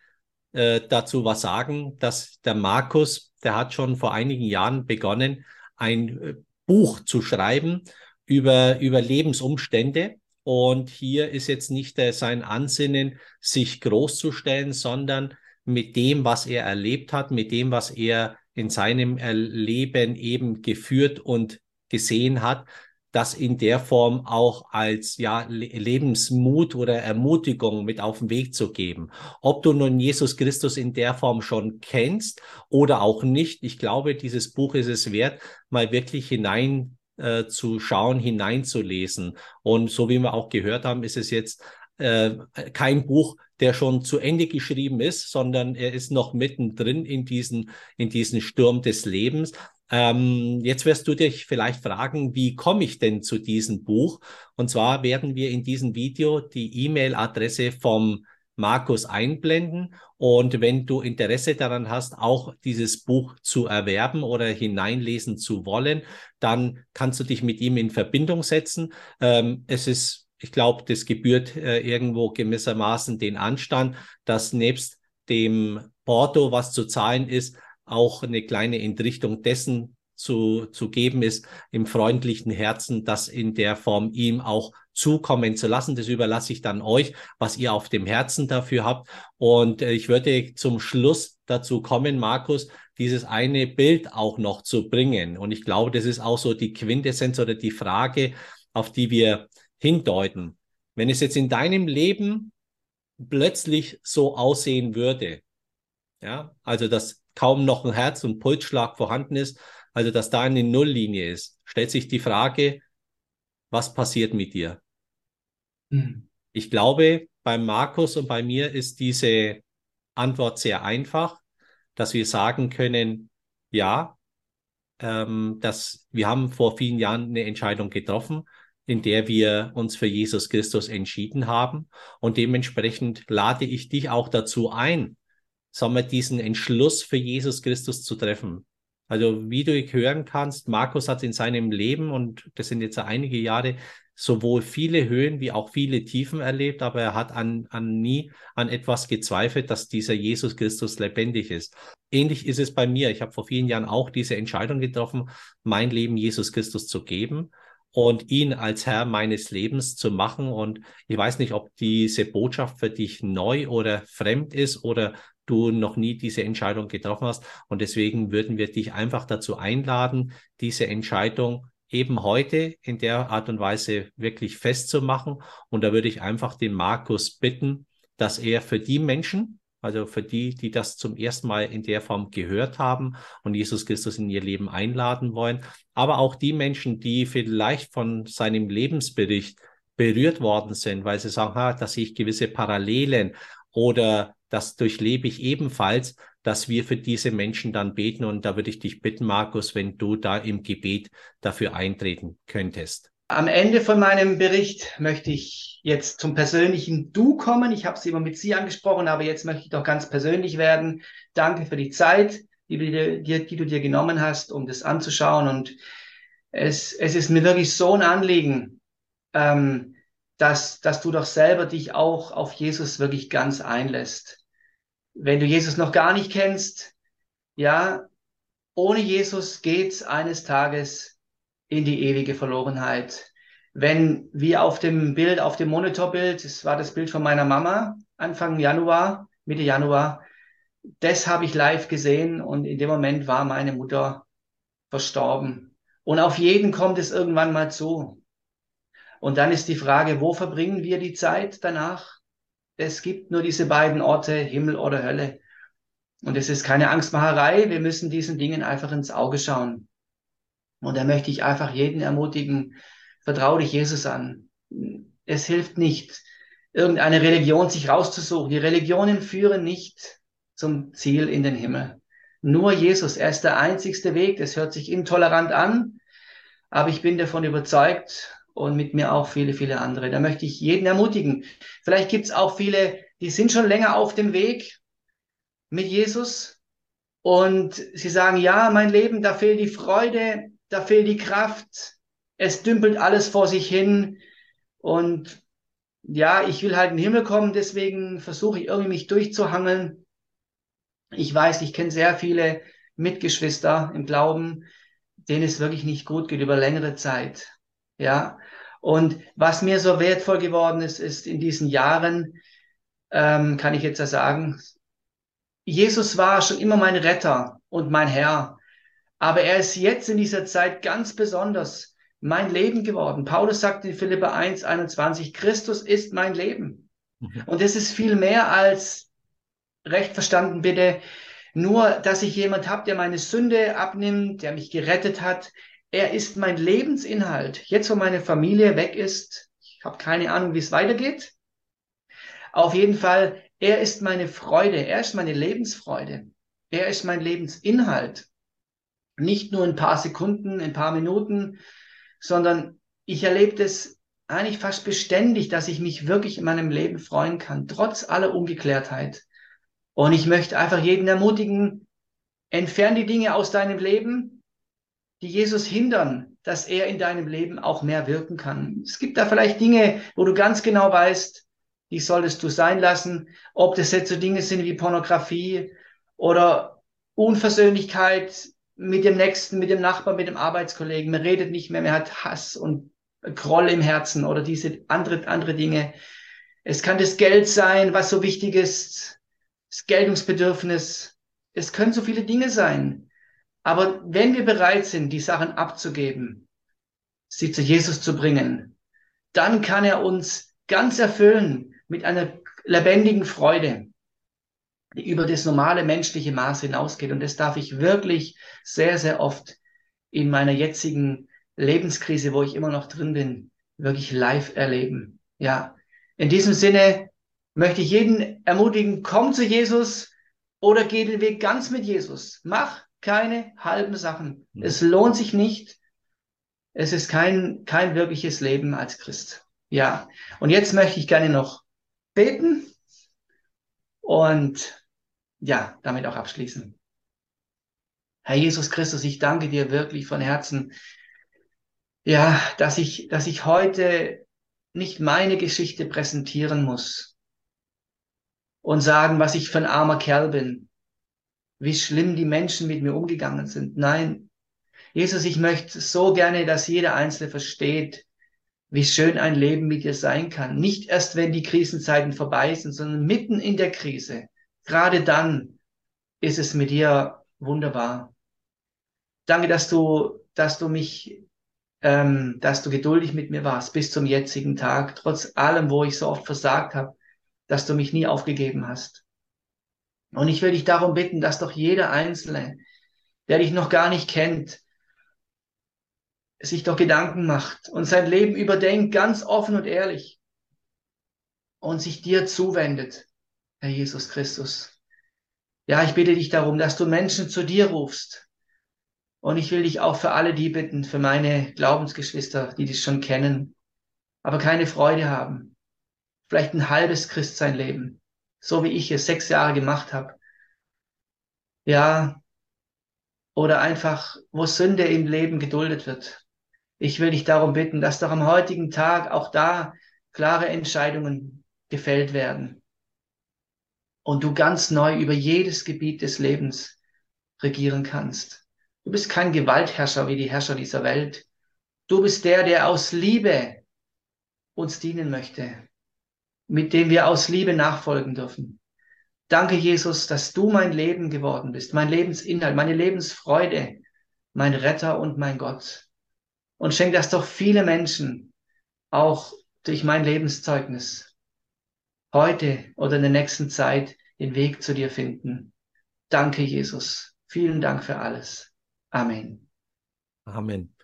äh, dazu was sagen, dass der Markus, der hat schon vor einigen Jahren begonnen, ein äh, Buch zu schreiben über, über Lebensumstände. Und hier ist jetzt nicht äh, sein Ansinnen, sich groß zu stellen, sondern mit dem, was er erlebt hat, mit dem, was er in seinem Leben eben geführt und gesehen hat, das in der Form auch als ja Lebensmut oder Ermutigung mit auf den Weg zu geben. Ob du nun Jesus Christus in der Form schon kennst oder auch nicht, ich glaube, dieses Buch ist es wert, mal wirklich hinein äh, zu schauen, hineinzulesen. Und so wie wir auch gehört haben, ist es jetzt äh, kein Buch, der schon zu Ende geschrieben ist, sondern er ist noch mittendrin in diesen, in diesen Sturm des Lebens. Ähm, jetzt wirst du dich vielleicht fragen, wie komme ich denn zu diesem Buch? Und zwar werden wir in diesem Video die E-Mail-Adresse vom Markus einblenden. Und wenn du Interesse daran hast, auch dieses Buch zu erwerben oder hineinlesen zu wollen, dann kannst du dich mit ihm in Verbindung setzen. Ähm, es ist, ich glaube, das gebührt äh, irgendwo gewissermaßen den Anstand, dass nebst dem Porto, was zu zahlen ist, auch eine kleine Entrichtung dessen zu, zu geben ist, im freundlichen Herzen, das in der Form ihm auch zukommen zu lassen. Das überlasse ich dann euch, was ihr auf dem Herzen dafür habt. Und äh, ich würde zum Schluss dazu kommen, Markus, dieses eine Bild auch noch zu bringen. Und ich glaube, das ist auch so die Quintessenz oder die Frage, auf die wir hindeuten. Wenn es jetzt in deinem Leben plötzlich so aussehen würde, ja, also dass kaum noch ein Herz- und Pulsschlag vorhanden ist, also dass da eine Nulllinie ist, stellt sich die Frage, was passiert mit dir? Mhm. Ich glaube, bei Markus und bei mir ist diese Antwort sehr einfach, dass wir sagen können, ja, ähm, dass wir haben vor vielen Jahren eine Entscheidung getroffen, in der wir uns für Jesus Christus entschieden haben. Und dementsprechend lade ich dich auch dazu ein, sagen wir, diesen Entschluss für Jesus Christus zu treffen. Also wie du hören kannst, Markus hat in seinem Leben, und das sind jetzt einige Jahre, sowohl viele Höhen wie auch viele Tiefen erlebt, aber er hat an, an nie an etwas gezweifelt, dass dieser Jesus Christus lebendig ist. Ähnlich ist es bei mir. Ich habe vor vielen Jahren auch diese Entscheidung getroffen, mein Leben Jesus Christus zu geben und ihn als Herr meines Lebens zu machen. Und ich weiß nicht, ob diese Botschaft für dich neu oder fremd ist oder du noch nie diese Entscheidung getroffen hast. Und deswegen würden wir dich einfach dazu einladen, diese Entscheidung eben heute in der Art und Weise wirklich festzumachen. Und da würde ich einfach den Markus bitten, dass er für die Menschen, also für die, die das zum ersten Mal in der Form gehört haben und Jesus Christus in ihr Leben einladen wollen, aber auch die Menschen, die vielleicht von seinem Lebensbericht berührt worden sind, weil sie sagen, ha, da sehe ich gewisse Parallelen oder das durchlebe ich ebenfalls, dass wir für diese Menschen dann beten. Und da würde ich dich bitten, Markus, wenn du da im Gebet dafür eintreten könntest. Am Ende von meinem Bericht möchte ich jetzt zum persönlichen Du kommen. Ich habe es immer mit Sie angesprochen, aber jetzt möchte ich doch ganz persönlich werden. Danke für die Zeit, die, die, die du dir genommen hast, um das anzuschauen. Und es, es ist mir wirklich so ein Anliegen, ähm, dass, dass du doch selber dich auch auf Jesus wirklich ganz einlässt wenn du Jesus noch gar nicht kennst, ja, ohne Jesus geht's eines Tages in die ewige Verlorenheit. Wenn wir auf dem Bild, auf dem Monitorbild, das war das Bild von meiner Mama, Anfang Januar, Mitte Januar, das habe ich live gesehen und in dem Moment war meine Mutter verstorben. Und auf jeden kommt es irgendwann mal zu. Und dann ist die Frage, wo verbringen wir die Zeit danach? Es gibt nur diese beiden Orte, Himmel oder Hölle. Und es ist keine Angstmacherei. Wir müssen diesen Dingen einfach ins Auge schauen. Und da möchte ich einfach jeden ermutigen, vertraue dich Jesus an. Es hilft nicht, irgendeine Religion sich rauszusuchen. Die Religionen führen nicht zum Ziel in den Himmel. Nur Jesus, er ist der einzigste Weg. Das hört sich intolerant an, aber ich bin davon überzeugt, und mit mir auch viele, viele andere. Da möchte ich jeden ermutigen. Vielleicht gibt es auch viele, die sind schon länger auf dem Weg mit Jesus und sie sagen, ja, mein Leben, da fehlt die Freude, da fehlt die Kraft, es dümpelt alles vor sich hin und ja, ich will halt in den Himmel kommen, deswegen versuche ich irgendwie mich durchzuhangeln. Ich weiß, ich kenne sehr viele Mitgeschwister im Glauben, denen es wirklich nicht gut geht über längere Zeit. Ja, und was mir so wertvoll geworden ist, ist in diesen Jahren, ähm, kann ich jetzt ja sagen, Jesus war schon immer mein Retter und mein Herr. Aber er ist jetzt in dieser Zeit ganz besonders mein Leben geworden. Paulus sagt in Philippa 1, 21, Christus ist mein Leben. Mhm. Und es ist viel mehr als recht verstanden bitte, nur, dass ich jemand habe, der meine Sünde abnimmt, der mich gerettet hat, er ist mein Lebensinhalt. Jetzt, wo meine Familie weg ist, ich habe keine Ahnung, wie es weitergeht. Auf jeden Fall, er ist meine Freude, er ist meine Lebensfreude, er ist mein Lebensinhalt. nicht nur ein paar Sekunden, ein paar Minuten, sondern ich erlebe das eigentlich fast beständig, dass ich mich wirklich in meinem Leben freuen kann, trotz aller Ungeklärtheit. Und ich möchte einfach jeden ermutigen, entfern die Dinge aus deinem Leben, die Jesus hindern, dass er in deinem Leben auch mehr wirken kann. Es gibt da vielleicht Dinge, wo du ganz genau weißt, die solltest du sein lassen, ob das jetzt so Dinge sind wie Pornografie oder Unversöhnlichkeit mit dem Nächsten, mit dem Nachbarn, mit dem Arbeitskollegen. Man redet nicht mehr, man hat Hass und Groll im Herzen oder diese andere, andere Dinge. Es kann das Geld sein, was so wichtig ist, das Geltungsbedürfnis. Es können so viele Dinge sein. Aber wenn wir bereit sind, die Sachen abzugeben, sie zu Jesus zu bringen, dann kann er uns ganz erfüllen mit einer lebendigen Freude, die über das normale menschliche Maß hinausgeht. Und das darf ich wirklich sehr, sehr oft in meiner jetzigen Lebenskrise, wo ich immer noch drin bin, wirklich live erleben. Ja, in diesem Sinne möchte ich jeden ermutigen, komm zu Jesus oder geh den Weg ganz mit Jesus. Mach keine halben Sachen. Mhm. Es lohnt sich nicht. Es ist kein, kein wirkliches Leben als Christ. Ja, und jetzt möchte ich gerne noch beten und ja, damit auch abschließen. Herr Jesus Christus, ich danke dir wirklich von Herzen, ja, dass ich, dass ich heute nicht meine Geschichte präsentieren muss und sagen, was ich für ein armer Kerl bin, wie schlimm die Menschen mit mir umgegangen sind. Nein, Jesus, ich möchte so gerne, dass jeder Einzelne versteht, wie schön ein Leben mit dir sein kann. Nicht erst, wenn die Krisenzeiten vorbei sind, sondern mitten in der Krise. Gerade dann ist es mit dir wunderbar. Danke, dass du, dass du mich, ähm, dass du geduldig mit mir warst bis zum jetzigen Tag, trotz allem, wo ich so oft versagt habe, dass du mich nie aufgegeben hast. Und ich will dich darum bitten, dass doch jeder Einzelne, der dich noch gar nicht kennt, sich doch Gedanken macht und sein Leben überdenkt, ganz offen und ehrlich und sich dir zuwendet, Herr Jesus Christus. Ja, ich bitte dich darum, dass du Menschen zu dir rufst. Und ich will dich auch für alle die bitten, für meine Glaubensgeschwister, die dich schon kennen, aber keine Freude haben. Vielleicht ein halbes Christsein leben, so wie ich es sechs Jahre gemacht habe. Ja, oder einfach, wo Sünde im Leben geduldet wird. Ich will dich darum bitten, dass doch am heutigen Tag auch da klare Entscheidungen gefällt werden. Und du ganz neu über jedes Gebiet des Lebens regieren kannst. Du bist kein Gewaltherrscher wie die Herrscher dieser Welt. Du bist der, der aus Liebe uns dienen möchte, mit dem wir aus Liebe nachfolgen dürfen. Danke, Jesus, dass du mein Leben geworden bist, mein Lebensinhalt, meine Lebensfreude, mein Retter und mein Gott und schenk das doch viele Menschen auch durch mein Lebenszeugnis heute oder in der nächsten Zeit den Weg zu dir finden. Danke, Jesus. Vielen Dank für alles. Amen. Amen.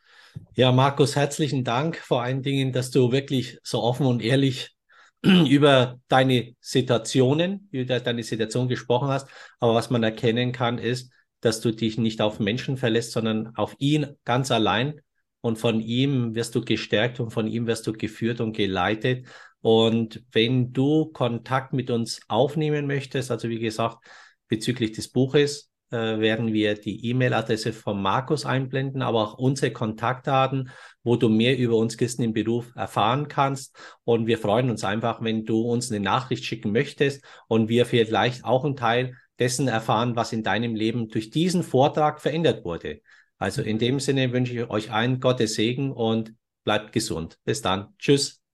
Ja, Markus, herzlichen Dank vor allen Dingen, dass du wirklich so offen und ehrlich über deine Situationen, über deine Situation gesprochen hast. Aber was man erkennen kann, ist, dass du dich nicht auf Menschen verlässt, sondern auf ihn ganz allein und von ihm wirst du gestärkt und von ihm wirst du geführt und geleitet. Und wenn du Kontakt mit uns aufnehmen möchtest, also wie gesagt, bezüglich des Buches, äh, werden wir die E-Mail-Adresse von Markus einblenden, aber auch unsere Kontaktdaten, wo du mehr über uns Christen im Beruf erfahren kannst. Und wir freuen uns einfach, wenn du uns eine Nachricht schicken möchtest und wir vielleicht auch einen Teil dessen erfahren, was in deinem Leben durch diesen Vortrag verändert wurde. Also in dem Sinne wünsche ich euch allen Gottes Segen und bleibt gesund. Bis dann. Tschüss.